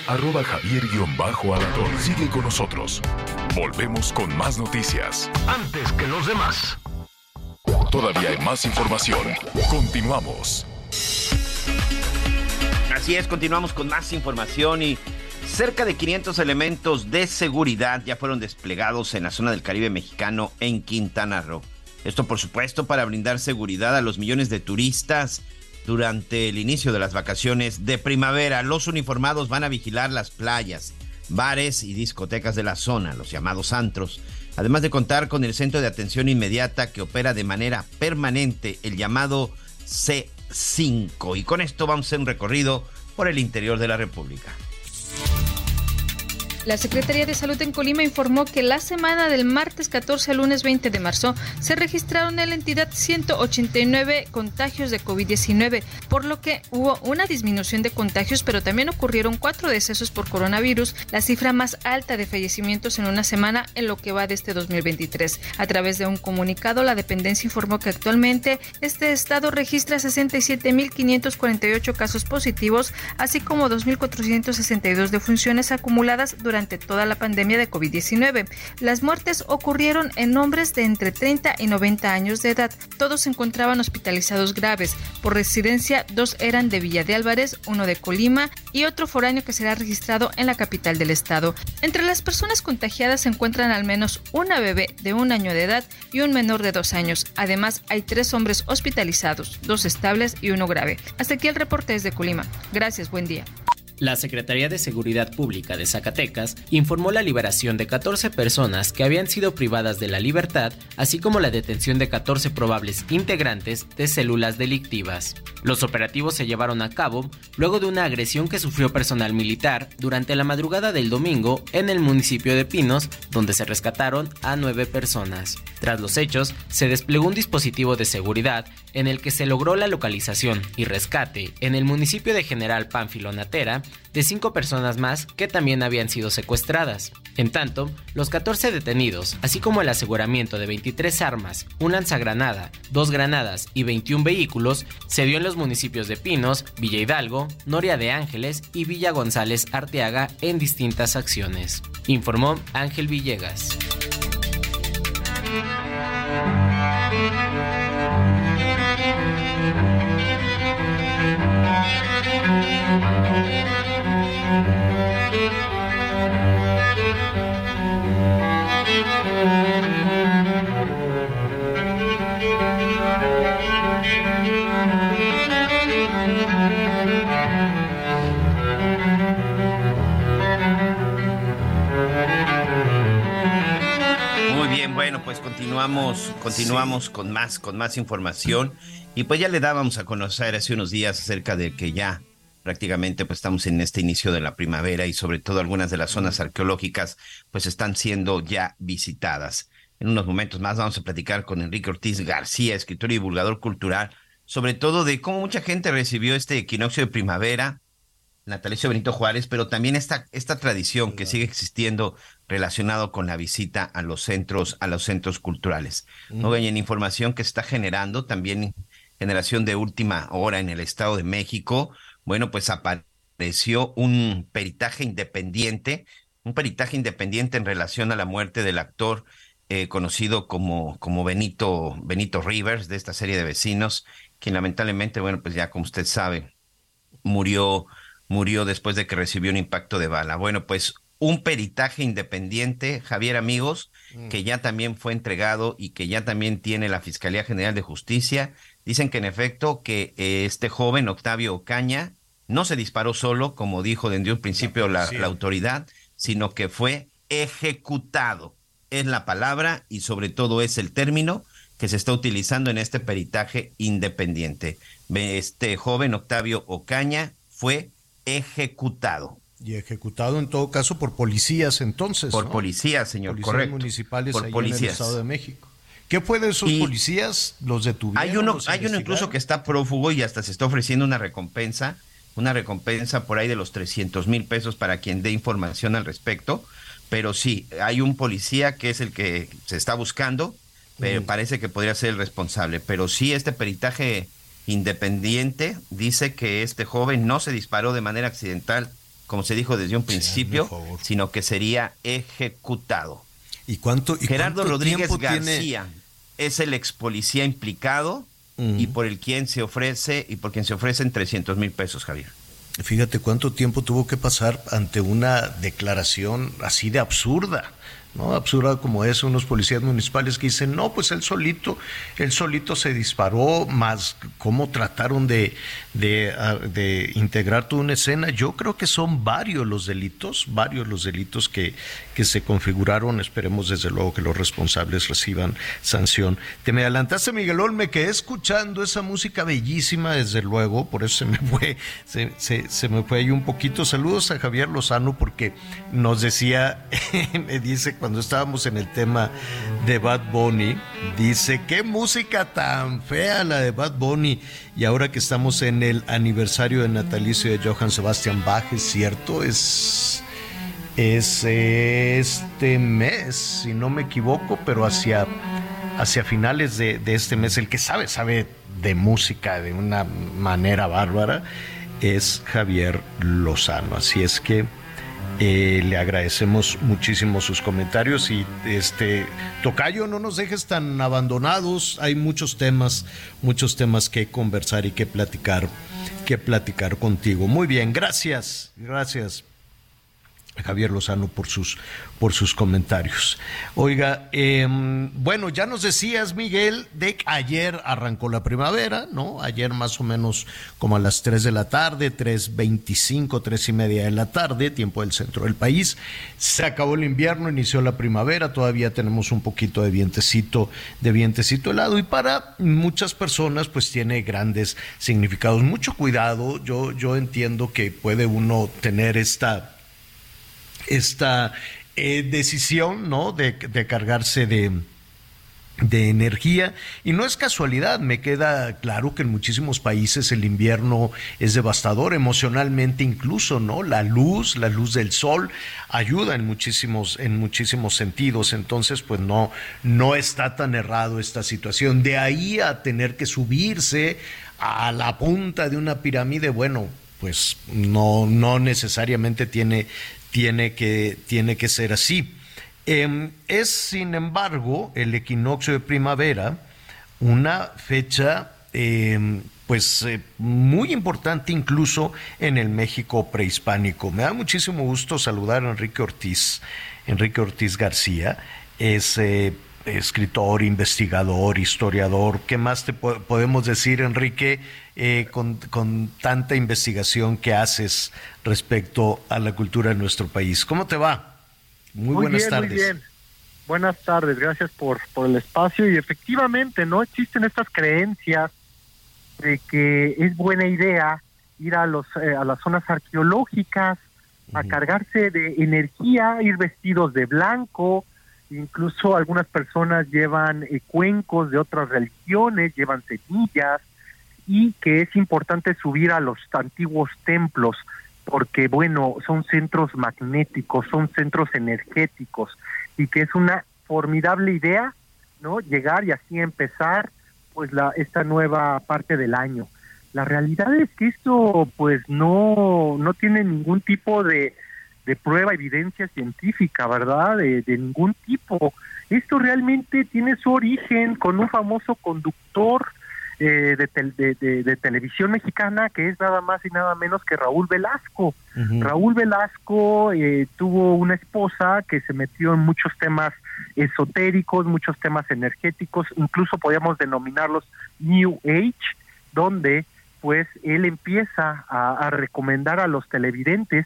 Arroba Javier-Alador. Sigue con nosotros. Volvemos con más noticias. Antes que los demás. Todavía hay más información. Continuamos. Así es, continuamos con más información y cerca de 500 elementos de seguridad ya fueron desplegados en la zona del Caribe mexicano en Quintana Roo. Esto, por supuesto, para brindar seguridad a los millones de turistas durante el inicio de las vacaciones de primavera. Los uniformados van a vigilar las playas, bares y discotecas de la zona, los llamados antros, además de contar con el centro de atención inmediata que opera de manera permanente, el llamado C5. Y con esto vamos a hacer un recorrido por el interior de la República. La Secretaría de Salud en Colima informó que la semana del martes 14 al lunes 20 de marzo se registraron en la entidad 189 contagios de COVID-19, por lo que hubo una disminución de contagios, pero también ocurrieron cuatro decesos por coronavirus, la cifra más alta de fallecimientos en una semana en lo que va de este 2023. A través de un comunicado, la dependencia informó que actualmente este estado registra 67.548 casos positivos, así como 2.462 defunciones acumuladas durante toda la pandemia de COVID-19. Las muertes ocurrieron en hombres de entre 30 y 90 años de edad. Todos se encontraban hospitalizados graves. Por residencia, dos eran de Villa de Álvarez, uno de Colima y otro foráneo que será registrado en la capital del estado. Entre las personas contagiadas se encuentran al menos una bebé de un año de edad y un menor de dos años. Además, hay tres hombres hospitalizados, dos estables y uno grave. Hasta aquí el reporte desde Colima. Gracias, buen día. La Secretaría de Seguridad Pública de Zacatecas informó la liberación de 14 personas que habían sido privadas de la libertad, así como la detención de 14 probables integrantes de células delictivas. Los operativos se llevaron a cabo luego de una agresión que sufrió personal militar durante la madrugada del domingo en el municipio de Pinos, donde se rescataron a nueve personas. Tras los hechos, se desplegó un dispositivo de seguridad en el que se logró la localización y rescate en el municipio de General Pánfilo Natera de cinco personas más que también habían sido secuestradas. En tanto, los 14 detenidos, así como el aseguramiento de 23 armas, un lanzagranada, dos granadas y 21 vehículos, se dio en los municipios de Pinos, Villa Hidalgo, Noria de Ángeles y Villa González Arteaga en distintas acciones, informó Ángel Villegas. Continuamos, continuamos con más, con más información. Y pues ya le dábamos a conocer hace unos días acerca de que ya prácticamente pues estamos en este inicio de la primavera y sobre todo algunas de las zonas arqueológicas pues están siendo ya visitadas. En unos momentos más vamos a platicar con Enrique Ortiz García, escritor y divulgador cultural, sobre todo de cómo mucha gente recibió este equinoccio de primavera, natalicio Benito Juárez, pero también esta, esta tradición que sigue existiendo relacionado con la visita a los centros, a los centros culturales. ¿no? Y en información que se está generando, también generación de última hora en el Estado de México, bueno, pues apareció un peritaje independiente, un peritaje independiente en relación a la muerte del actor eh, conocido como, como Benito, Benito Rivers, de esta serie de vecinos, quien lamentablemente, bueno, pues ya como usted sabe, murió murió después de que recibió un impacto de bala. Bueno, pues un peritaje independiente, Javier amigos, que ya también fue entregado y que ya también tiene la Fiscalía General de Justicia. Dicen que en efecto que eh, este joven, Octavio Ocaña, no se disparó solo, como dijo desde un principio la, la autoridad, sino que fue ejecutado. Es la palabra y sobre todo es el término que se está utilizando en este peritaje independiente. Este joven, Octavio Ocaña, fue ejecutado. Y ejecutado en todo caso por policías entonces. Por ¿no? policías, señor, policías correcto. municipales por ahí en el policías. Estado de México. ¿Qué fue de esos Y- policías? ¿Los detuvieron? Hay uno, hay uno incluso que está prófugo y hasta se está ofreciendo una recompensa, una recompensa por ahí de los 300 mil pesos para quien dé información al respecto. Pero sí, hay un policía que es el que se está buscando, pero Mm. parece que podría ser el responsable. Pero sí, este peritaje independiente dice que este joven no se disparó de manera accidental, como se dijo desde un principio, sino que sería ejecutado. ¿Y cuánto, y Gerardo cuánto Rodríguez tiene? García es el ex policía implicado y por el quien se ofrece y por quien se ofrecen 300 mil pesos, Javier. Fíjate cuánto tiempo tuvo que pasar ante una declaración así de absurda, ¿no? Absurda como es, unos policías municipales que dicen, no, pues él solito, él solito se disparó, más cómo trataron de, de, ah, de integrar toda una escena. Yo creo que son varios los delitos, varios los delitos que, que se configuraron. Esperemos desde luego que los responsables reciban sanción. Te me adelantaste, Miguelón, me quedé escuchando esa música bellísima, desde luego, por eso se me fue, se, se- se me fue ahí un poquito. Saludos a Javier Lozano porque nos decía, me dice cuando estábamos en el tema de Bad Bunny, dice, qué música tan fea la de Bad Bunny. Y ahora que estamos en el aniversario de natalicio de Johann Sebastian Bach, es cierto, es es este mes, si no me equivoco, pero hacia, hacia finales de, de este mes. El que sabe, sabe de música de una manera bárbara, es Javier Lozano. Así es que eh, le agradecemos muchísimo sus comentarios y este Tocayo, no nos dejes tan abandonados. Hay muchos temas, muchos temas que conversar y que platicar, que platicar contigo. Muy bien, gracias, gracias. Javier Lozano por sus, por sus comentarios. Oiga, em, bueno, ya nos decías, Miguel, de que ayer arrancó la primavera, ¿no? Ayer más o menos como a las 3 de la tarde, 3.25, 3 y media de la tarde, tiempo del centro del país. Se acabó el invierno, inició la primavera, todavía tenemos un poquito de vientecito, de vientecito helado y para muchas personas pues tiene grandes significados. Mucho cuidado, yo, yo entiendo que puede uno tener esta esta eh, decisión, ¿no? De, cargarse de, de energía. Y no es casualidad, me queda claro que en muchísimos países el invierno es devastador emocionalmente incluso, ¿no? La luz, la luz del sol ayuda en muchísimos, en muchísimos sentidos. Entonces, pues no, no está tan errado esta situación. De ahí a tener que subirse a la punta de una pirámide, bueno, pues no, no necesariamente tiene, tiene, que, tiene que ser así. Em, es, sin embargo, el equinoccio de primavera una fecha em, pues eh, muy importante incluso en el México prehispánico. Me da muchísimo gusto saludar a Enrique Ortiz, Enrique Ortiz García, es eh, escritor, investigador, historiador. ¿Qué más te po- podemos decir, Enrique, eh, con, con tanta investigación que haces respecto a la cultura de nuestro país? ¿Cómo te va? Muy, buenas bien, tardes. Muy bien. Buenas tardes, gracias por, por el espacio. Y efectivamente, ¿no? Existen estas creencias de que es buena idea ir a, los, eh, a las zonas arqueológicas, a cargarse de energía, ir vestidos de blanco, incluso algunas personas llevan eh, cuencos de otras religiones, llevan semillas, y que es importante subir a los antiguos templos porque bueno, son centros magnéticos, son centros energéticos y que es una formidable idea, ¿no? Llegar y así empezar pues la esta nueva parte del año. La realidad es que esto pues no no tiene ningún tipo de de prueba, evidencia científica, ¿verdad? De, de ningún tipo. Esto realmente tiene su origen con un famoso conductor eh, de, tel- de- de- de televisión mexicana que es nada más y nada menos que Raúl Velasco. Raúl Velasco eh, tuvo una esposa que se metió en muchos temas esotéricos, muchos temas energéticos, incluso podríamos denominarlos New Age, donde pues él empieza a, a recomendar a los televidentes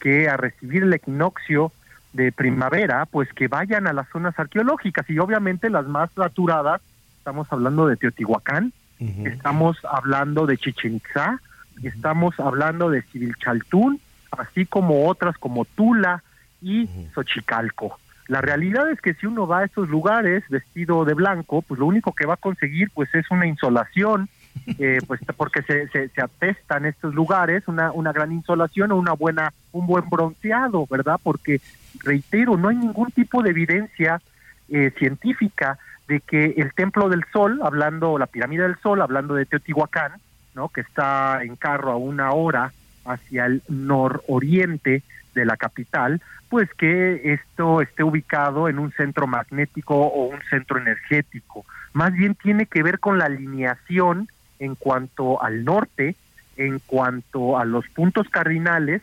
que a recibir el equinoccio de primavera, pues que vayan a las zonas arqueológicas y obviamente las más saturadas, estamos hablando de Teotihuacán, estamos hablando de Chichen Itzá, estamos hablando de Civilchaltún, así como otras como Tula y Xochicalco. La realidad es que si uno va a estos lugares vestido de blanco, pues lo único que va a conseguir pues es una insolación, eh, pues porque se, se, se atestan estos lugares, una, una gran insolación o una buena, un buen bronceado, ¿verdad? Porque, reitero, no hay ningún tipo de evidencia eh, científica de que el Templo del Sol, hablando, la Pirámide del Sol, hablando de Teotihuacán, ¿no? que está en carro a una hora hacia el nororiente de la capital, pues que esto esté ubicado en un centro magnético o un centro energético. Más bien tiene que ver con la alineación en cuanto al norte, en cuanto a los puntos cardinales,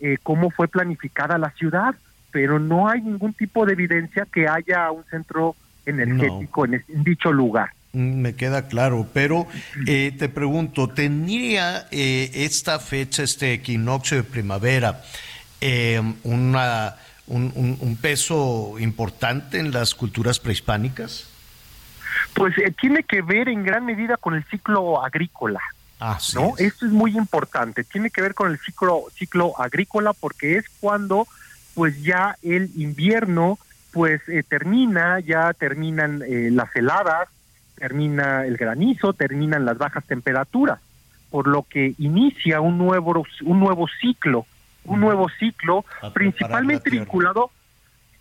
eh, cómo fue planificada la ciudad, pero no hay ningún tipo de evidencia que haya un centro energético en, dicho lugar. Mm, Me queda claro, pero eh, te pregunto, ¿tendría eh, esta fecha, este equinoccio de primavera, eh, una, un, un- un peso importante en las culturas prehispánicas? Pues eh, tiene que ver en gran medida con el ciclo agrícola. Así ¿no? es. Esto es muy importante. Tiene que ver con el ciclo ciclo agrícola porque es cuando pues ya el invierno pues eh, termina, ya terminan eh, las heladas, termina el granizo, terminan las bajas temperaturas, por lo que inicia un nuevo un nuevo ciclo, un nuevo ciclo principalmente vinculado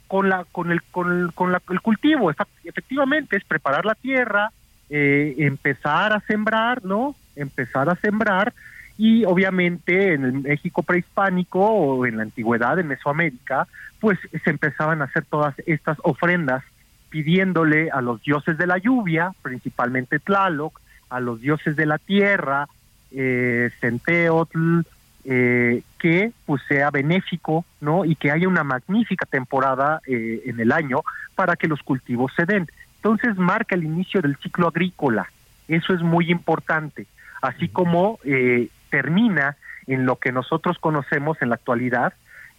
con la con el con el, con la- el cultivo efectivamente es preparar la tierra eh, empezar a sembrar no empezar a sembrar y obviamente en el México prehispánico o en la antigüedad en Mesoamérica pues se empezaban a hacer todas estas ofrendas pidiéndole a los dioses de la lluvia principalmente Tlaloc a los dioses de la tierra eh, Centeotl eh, que pues sea benéfico, ¿no? Y que haya una magnífica temporada eh, en el año para que los cultivos se den. Entonces marca el inicio del ciclo agrícola. Eso es muy importante. Así como eh, termina en lo que nosotros conocemos en la actualidad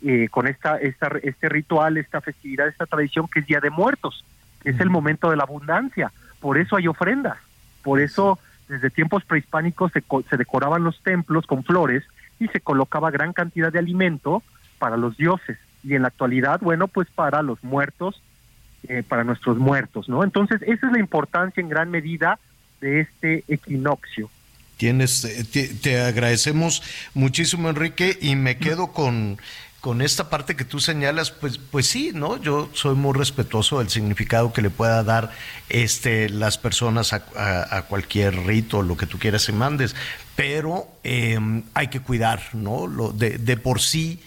eh, con esta, esta, este ritual, esta festividad, esta tradición que es Día de Muertos, que es el momento de la abundancia. Por eso hay ofrendas. Por eso desde tiempos prehispánicos se, se decoraban los templos con flores y se colocaba gran cantidad de alimento para los dioses y en la actualidad, bueno, pues para los muertos, eh, para nuestros muertos, ¿no? Entonces, esa es la importancia en gran medida de este equinoccio. Tienes, eh, te, agradecemos muchísimo, Enrique, y me quedo con, con esta parte que tú señalas, pues, pues sí, ¿no? Yo soy muy respetuoso del significado que le pueda dar este, las personas a, a- cualquier rito, lo que tú quieras y mandes, pero eh, hay que cuidar, ¿no? Lo, de, de por sí.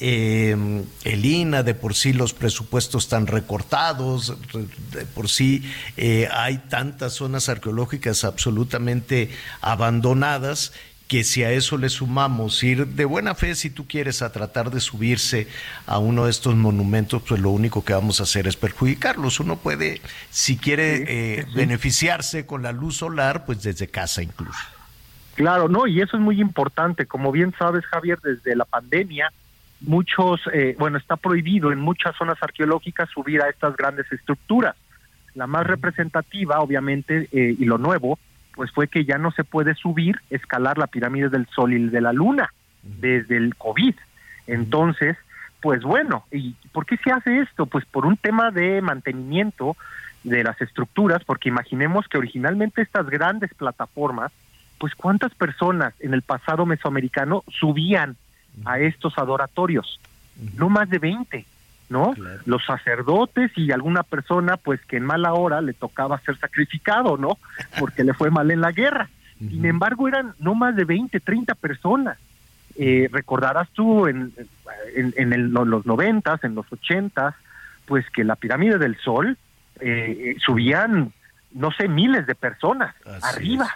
Eh, el INA, de por sí los presupuestos están recortados, re- de por sí eh, hay tantas zonas arqueológicas absolutamente abandonadas que si a eso le sumamos ir de buena fe, si tú quieres, a tratar de subirse a uno de estos monumentos, pues lo único que vamos a hacer es perjudicarlos. Uno puede, si quiere eh, beneficiarse con la luz solar, pues desde casa incluso. Claro, no, y eso es muy importante. Como bien sabes, Javier, desde la pandemia muchos, eh, bueno, está prohibido en muchas zonas arqueológicas subir a estas grandes estructuras. La más representativa, obviamente, eh, y lo nuevo, pues fue que ya no se puede subir, escalar la pirámide del Sol y de la Luna desde el COVID. Entonces, pues bueno, ¿y por qué se hace esto? Pues por un tema de mantenimiento de las estructuras, porque imaginemos que originalmente estas grandes plataformas, pues cuántas personas en el pasado mesoamericano subían a estos adoratorios, no más de 20, ¿no? Los sacerdotes y alguna persona pues que en mala hora le tocaba ser sacrificado, ¿no? Porque le fue mal en la guerra. Sin embargo, eran no más de 20, 30 personas. Eh, recordarás tú en, en, en el- los noventas, en los ochentas, pues que la pirámide del Sol eh, eh, subían, no sé, miles de personas arriba.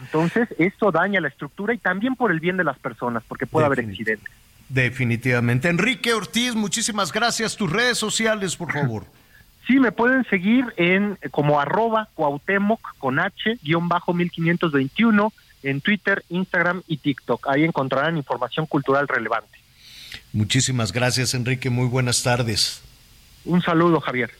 Entonces, esto daña la estructura y también por el bien de las personas, porque puede haber accidentes. Definitivamente. Enrique Ortiz, muchísimas gracias. Tus redes sociales, por favor. Sí, me pueden seguir en como arroba Cuauhtémoc con H, guion bajo 1521, en Twitter, Instagram y TikTok. Ahí encontrarán información cultural relevante. Muchísimas gracias, Enrique. Muy buenas tardes. Un saludo, Javier.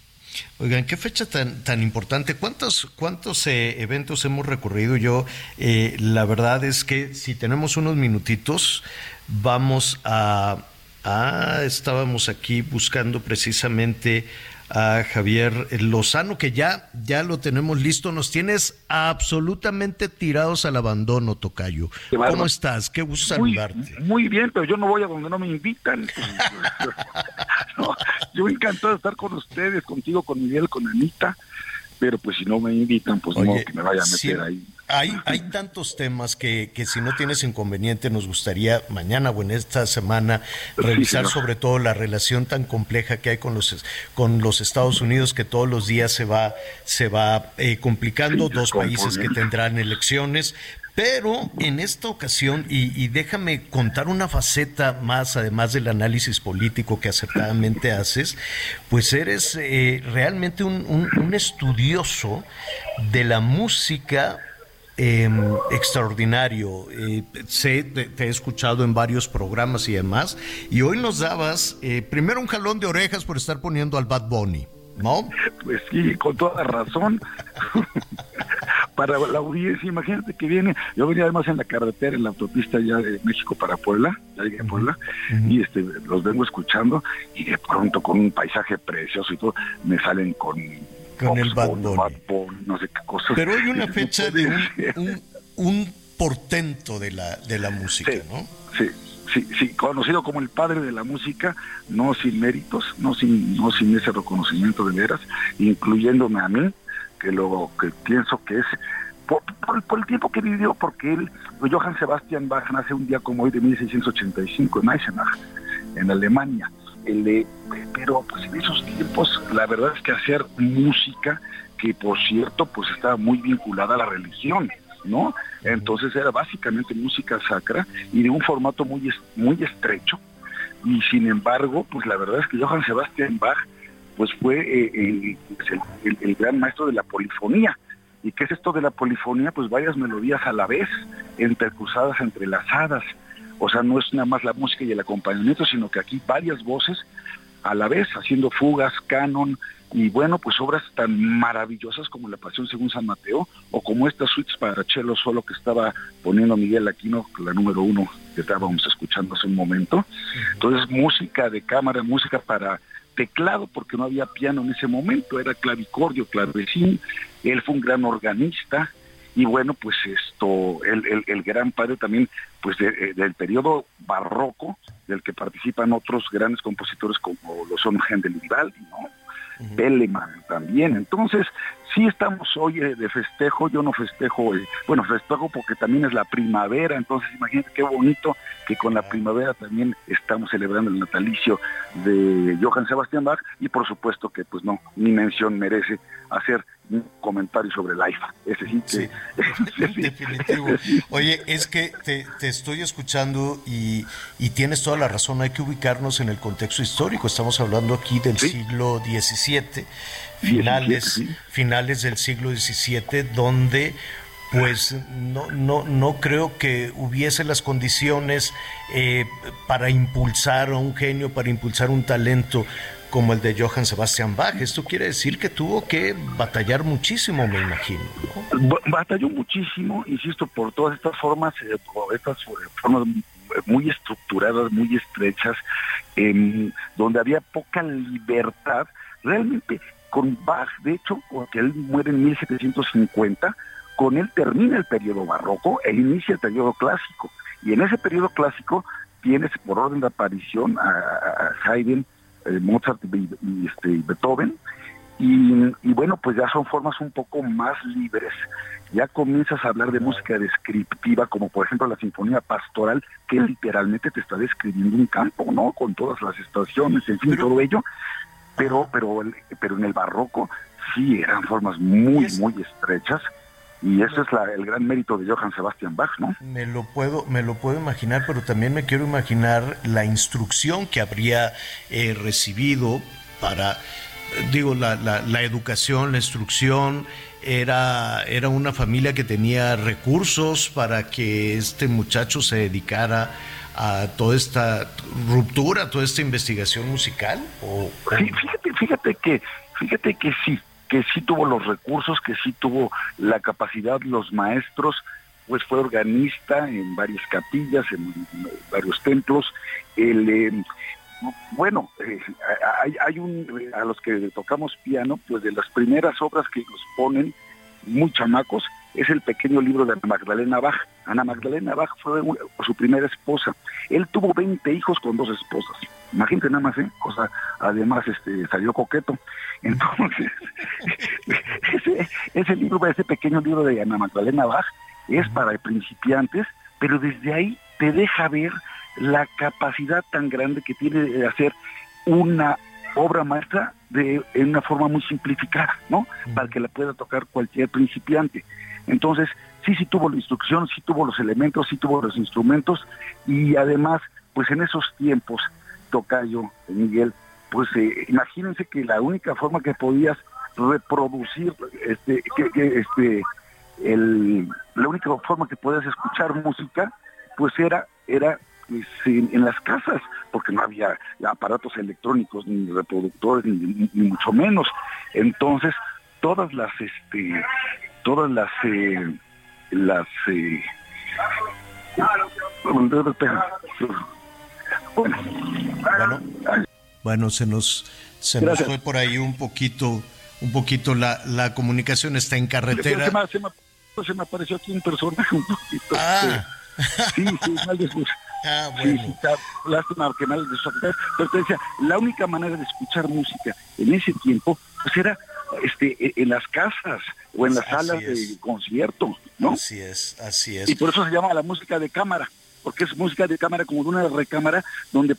Oigan, qué fecha tan, tan importante. ¿Cuántos, cuántos eh, eventos hemos recorrido? Yo, eh, la verdad es que si tenemos unos minutitos, vamos a... Ah, estábamos aquí buscando precisamente a Javier Lozano, que ya, ya lo tenemos listo. Nos tienes absolutamente tirados al abandono, Tocayo. ¿Cómo estás? Qué gusto saludarte. muy bien, pero yo no voy a donde no me invitan. No, yo encantado de estar con ustedes, contigo, con Miguel, con Anita, pero pues si no me invitan, pues no Oye, que me vaya a meter ahí. Hay, hay tantos temas que, que si no tienes inconveniente nos gustaría mañana o en esta semana revisar sobre todo la relación tan compleja que hay con los con los Estados Unidos que todos los días se va se va eh, complicando Sí, dos países que tendrán elecciones. Pero en esta ocasión, y, y déjame contar una faceta más, además del análisis político que acertadamente haces, pues eres eh, realmente un, un- un estudioso de la música eh, extraordinario. Eh, sé, te, te he escuchado en varios programas y demás, y hoy nos dabas eh, primero un jalón de orejas por estar poniendo al Bad Bunny, ¿no? Pues sí, con toda razón. para la audiencia, imagínate que viene, yo venía además en la carretera, en la autopista ya de México para Puebla, ya llegué a Puebla, y este los vengo escuchando, y de pronto con un paisaje precioso y todo, me salen con Con el Bad Bunny, Bunny. Bad Bunny, no sé qué cosas. Pero hay una fecha de un, ser. un- un portento de la, de la música, ¿no? Sí, sí, sí, conocido como el padre de la música, no sin méritos, no sin, no sin ese reconocimiento de veras, incluyéndome a mí, que lo que pienso que es por, por- por el tiempo que vivió, porque él, Johann Sebastian Bach nace un día como hoy de 1685 en Eisenach, en Alemania. Pero pues en esos tiempos la verdad es que hacer música que por cierto pues estaba muy vinculada a la religión, ¿no? Entonces era básicamente música sacra y de un formato muy muy estrecho y sin embargo pues la verdad es que Johann Sebastian Bach pues fue eh, el, pues, el- el- el gran maestro de la polifonía. ¿Y qué es esto de la polifonía? Pues varias melodías a la vez, entrecruzadas, entrelazadas. O sea, no es nada más la música y el acompañamiento, sino que aquí varias voces a la vez, haciendo fugas, canon, y bueno, pues obras tan maravillosas como La Pasión según San Mateo, o como estas suites para cello solo que estaba poniendo Miguel Aquino, la número uno que estábamos escuchando hace un momento. Entonces, música de cámara, música para teclado, porque no había piano en ese momento, era clavicordio, clavecín, él fue un gran organista, y bueno, pues esto, el, el- el gran padre también, pues de- eh, del periodo barroco, del que participan otros grandes compositores como lo son Händel y Vivaldi, ¿no? Telemann también. Entonces, sí estamos hoy eh, de festejo, yo no festejo, eh, bueno, festejo porque también es la primavera, entonces imagínate qué bonito que con la primavera también estamos celebrando el natalicio de Johann Sebastian Bach y por supuesto que pues no, ni mención merece hacer un comentario sobre el AIFA. Ese sí que... sí, Definitivo. Oye, es que te, te estoy escuchando y, y tienes toda la razón, hay que ubicarnos en el contexto histórico. Estamos hablando aquí del siglo XVII, finales, finales del siglo XVII, donde pues no, no, no creo que hubiese las condiciones eh, para impulsar a un genio, para impulsar un talento como el de Johann Sebastian Bach. Esto quiere decir que tuvo que batallar muchísimo, me imagino. Ba- Batalló muchísimo, insisto, por todas estas formas, eh, por estas eh, formas muy estructuradas, muy estrechas, em, donde había poca libertad. Realmente, con Bach, de hecho, porque él muere en 1750, con él termina el periodo barroco e inicia el periodo clásico. Y en ese periodo clásico tienes por orden de aparición a, Haydn, eh, Mozart y, y, este, y Beethoven, y, y bueno, pues ya son formas un poco más libres. Ya comienzas a hablar de música descriptiva, como por ejemplo la Sinfonía Pastoral, que literalmente te está describiendo un campo, ¿no? Con todas las estaciones, en fin, todo ello. Pero, pero, pero en el barroco sí eran formas muy, muy estrechas. Y ese es la- el gran mérito de Johann Sebastian Bach, ¿no? Me lo puedo, me lo puedo imaginar, pero también me quiero imaginar la instrucción que habría eh, recibido para, digo, la, la- la educación, la instrucción. Era, era una familia que tenía recursos para que este muchacho se dedicara a toda esta ruptura, toda esta investigación musical. O, fíjate, fíjate que, fíjate que sí, que sí tuvo los recursos, que sí tuvo la capacidad, los maestros, pues fue organista en varias capillas, en varios templos. El, eh, bueno, eh, hay un, a los que tocamos piano, pues de las primeras obras que nos ponen muy chamacos es el pequeño libro de Ana Magdalena Bach. Ana Magdalena Bach fue su primera esposa. Él tuvo 20 hijos con dos esposas. Imagínate nada más, ¿eh? Cosa, además, este, salió coqueto. Entonces, ese, ese libro, ese pequeño libro de Ana Magdalena Bach, es para principiantes, pero desde ahí te deja ver la capacidad tan grande que tiene de hacer una obra maestra de en una forma muy simplificada, ¿no? Para que la pueda tocar cualquier principiante. Entonces, sí, sí tuvo la instrucción, sí tuvo los elementos, sí tuvo los instrumentos y además, pues en esos tiempos, Tocayo, Miguel, pues eh, imagínense que la única forma que podías reproducir, este, que, este, el, la única forma que podías escuchar música, pues era, era pues, en, las casas, porque no había aparatos electrónicos, ni reproductores, ni mucho menos. Entonces, todas las, este, todas las, eh, las, eh, bueno, Bueno, bueno, se nos, se nos Gracias. fue por ahí un poquito, un poquito la, la comunicación está en carretera. Se me, se me- se me apareció aquí un personaje un poquito. Ah. este, sí, sí, mal de sus- Ah, bueno. sí, está- lástima que mal de. Pero te decía, la única manera de escuchar música en ese tiempo, pues era este, e- en las casas o en las Así salas es. de concierto, ¿no? Así es, así es. Y por eso se llama la música de cámara, porque es música de cámara como de una recámara donde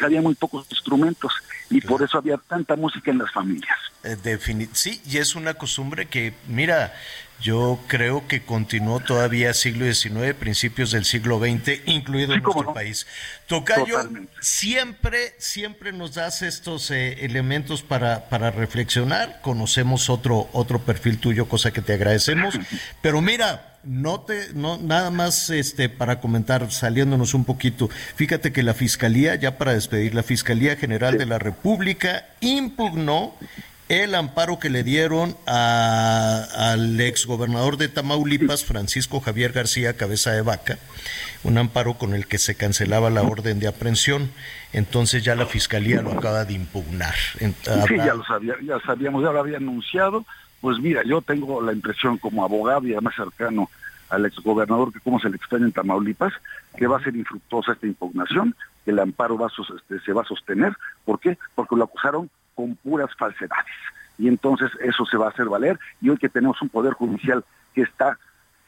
había muy pocos instrumentos y por eso había tanta música en las familias. Eh, sí, y es una costumbre que, mira, yo creo que continuó todavía siglo XIX, principios del siglo XX, incluido en nuestro país. Tocayo, Totalmente. siempre, siempre nos das estos eh, elementos para, para reflexionar. Conocemos otro, otro perfil tuyo, cosa que te agradecemos. Pero mira, no te, no, nada más este para comentar, saliéndonos un poquito. Fíjate que la Fiscalía, ya para despedir, la Fiscalía General de la República impugnó el amparo que le dieron a- al exgobernador de Tamaulipas, Francisco Javier García Cabeza de Vaca, un amparo con el que se cancelaba la orden de aprehensión. Entonces ya la fiscalía lo acaba de impugnar. Sí, ya lo sabía, ya sabíamos, ya lo había anunciado. Pues mira, yo tengo la impresión como abogado y además cercano al exgobernador que cómo se le extraña en Tamaulipas, que va a ser infructuosa esta impugnación, que el amparo va a este, se va a sostener. ¿Por qué? Porque lo acusaron con puras falsedades. Y entonces eso se va a hacer valer. Y hoy que tenemos un poder judicial que está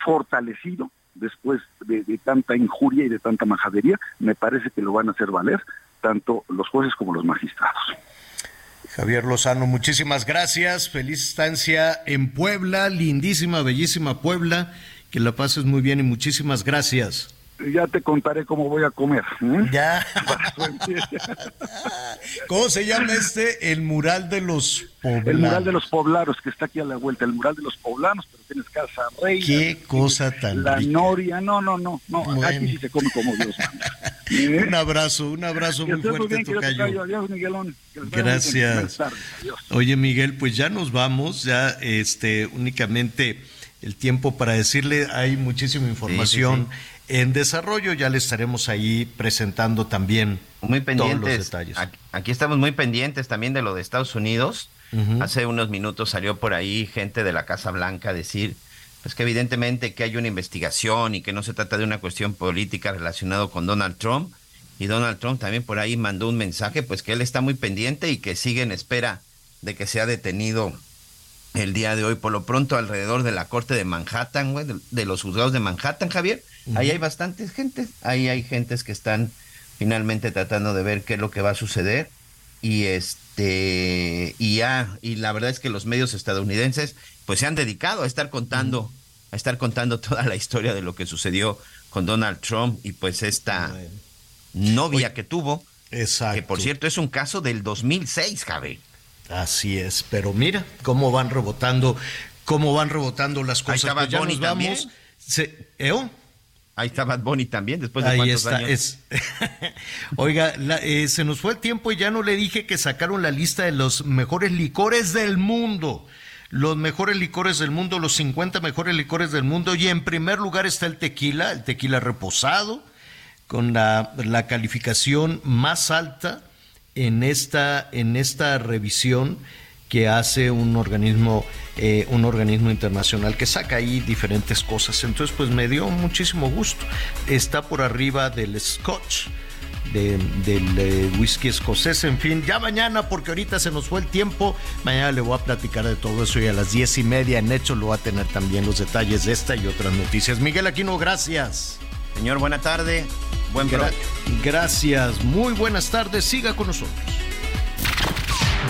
fortalecido después de, tanta injuria y de tanta majadería, me parece que lo van a hacer valer tanto los jueces como los magistrados. Javier Lozano, muchísimas gracias. Feliz estancia en Puebla, lindísima, bellísima Puebla. Que la pases muy bien y muchísimas gracias. Ya te contaré cómo voy a comer. ¿eh? Ya. ¿Cómo se llama este? El mural de los poblanos. El mural de los poblanos que está aquí a la vuelta, el mural de los poblanos, pero tienes Casa Reina. Qué cosa tan La rica. Noria, no, no, no, no, Bueno. aquí sí se come como Dios manda. ¿Eh? Un abrazo, un abrazo Que muy fuerte, bien, Tocayo. Adiós, Miguelón. Gracias. Adiós. Oye, Miguel, pues ya nos vamos, ya este únicamente el tiempo para decirle hay muchísima información en desarrollo, ya le estaremos ahí presentando también Muy todos los pendientes. detalles. Aquí, estamos muy pendientes también de lo de Estados Unidos. Hace unos minutos salió por ahí gente de la Casa Blanca a decir pues que evidentemente que hay una investigación y que no se trata de una cuestión política relacionada con Donald Trump. Y Donald Trump también por ahí mandó un mensaje, pues que él está muy pendiente y que sigue en espera de que sea detenido el día de hoy. Por lo pronto, alrededor de la corte de Manhattan, güey, de, de los juzgados de Manhattan, Javier, ahí hay bastantes gente. Ahí hay gentes que están finalmente tratando de ver qué es lo que va a suceder. Y este, y ya, y la verdad es que los medios estadounidenses, pues se han dedicado a estar contando, a estar contando toda la historia de lo que sucedió con Donald Trump y pues esta novia que tuvo. Exacto. Que por cierto es un caso del 2006, Javier. Así es, pero mira cómo van rebotando, cómo van rebotando las Ahí cosas. está Pues ya nos vamos. Ahí está Bad Bunny también, después de Ahí cuántos está. años. Es... Oiga, la- eh, se nos fue el tiempo y ya no le dije que sacaron la lista de los mejores licores del mundo. Los mejores licores del mundo, los 50 mejores licores del mundo. Y en primer lugar está el tequila, el tequila reposado, con la, la calificación más alta en esta, en esta revisión que hace un organismo, eh, un organismo internacional que saca ahí diferentes cosas. Entonces, pues me dio muchísimo gusto. Está por arriba del Scotch, de- del eh, whisky escocés, en fin, ya mañana, porque ahorita se nos fue el tiempo, mañana le voy a platicar de todo eso y a las diez y media en hecho lo va a tener también los detalles de esta y otras noticias. Miguel Aquino, gracias. Señor, buena tarde, buen Gra- provecho. Gracias, muy buenas tardes, siga con nosotros.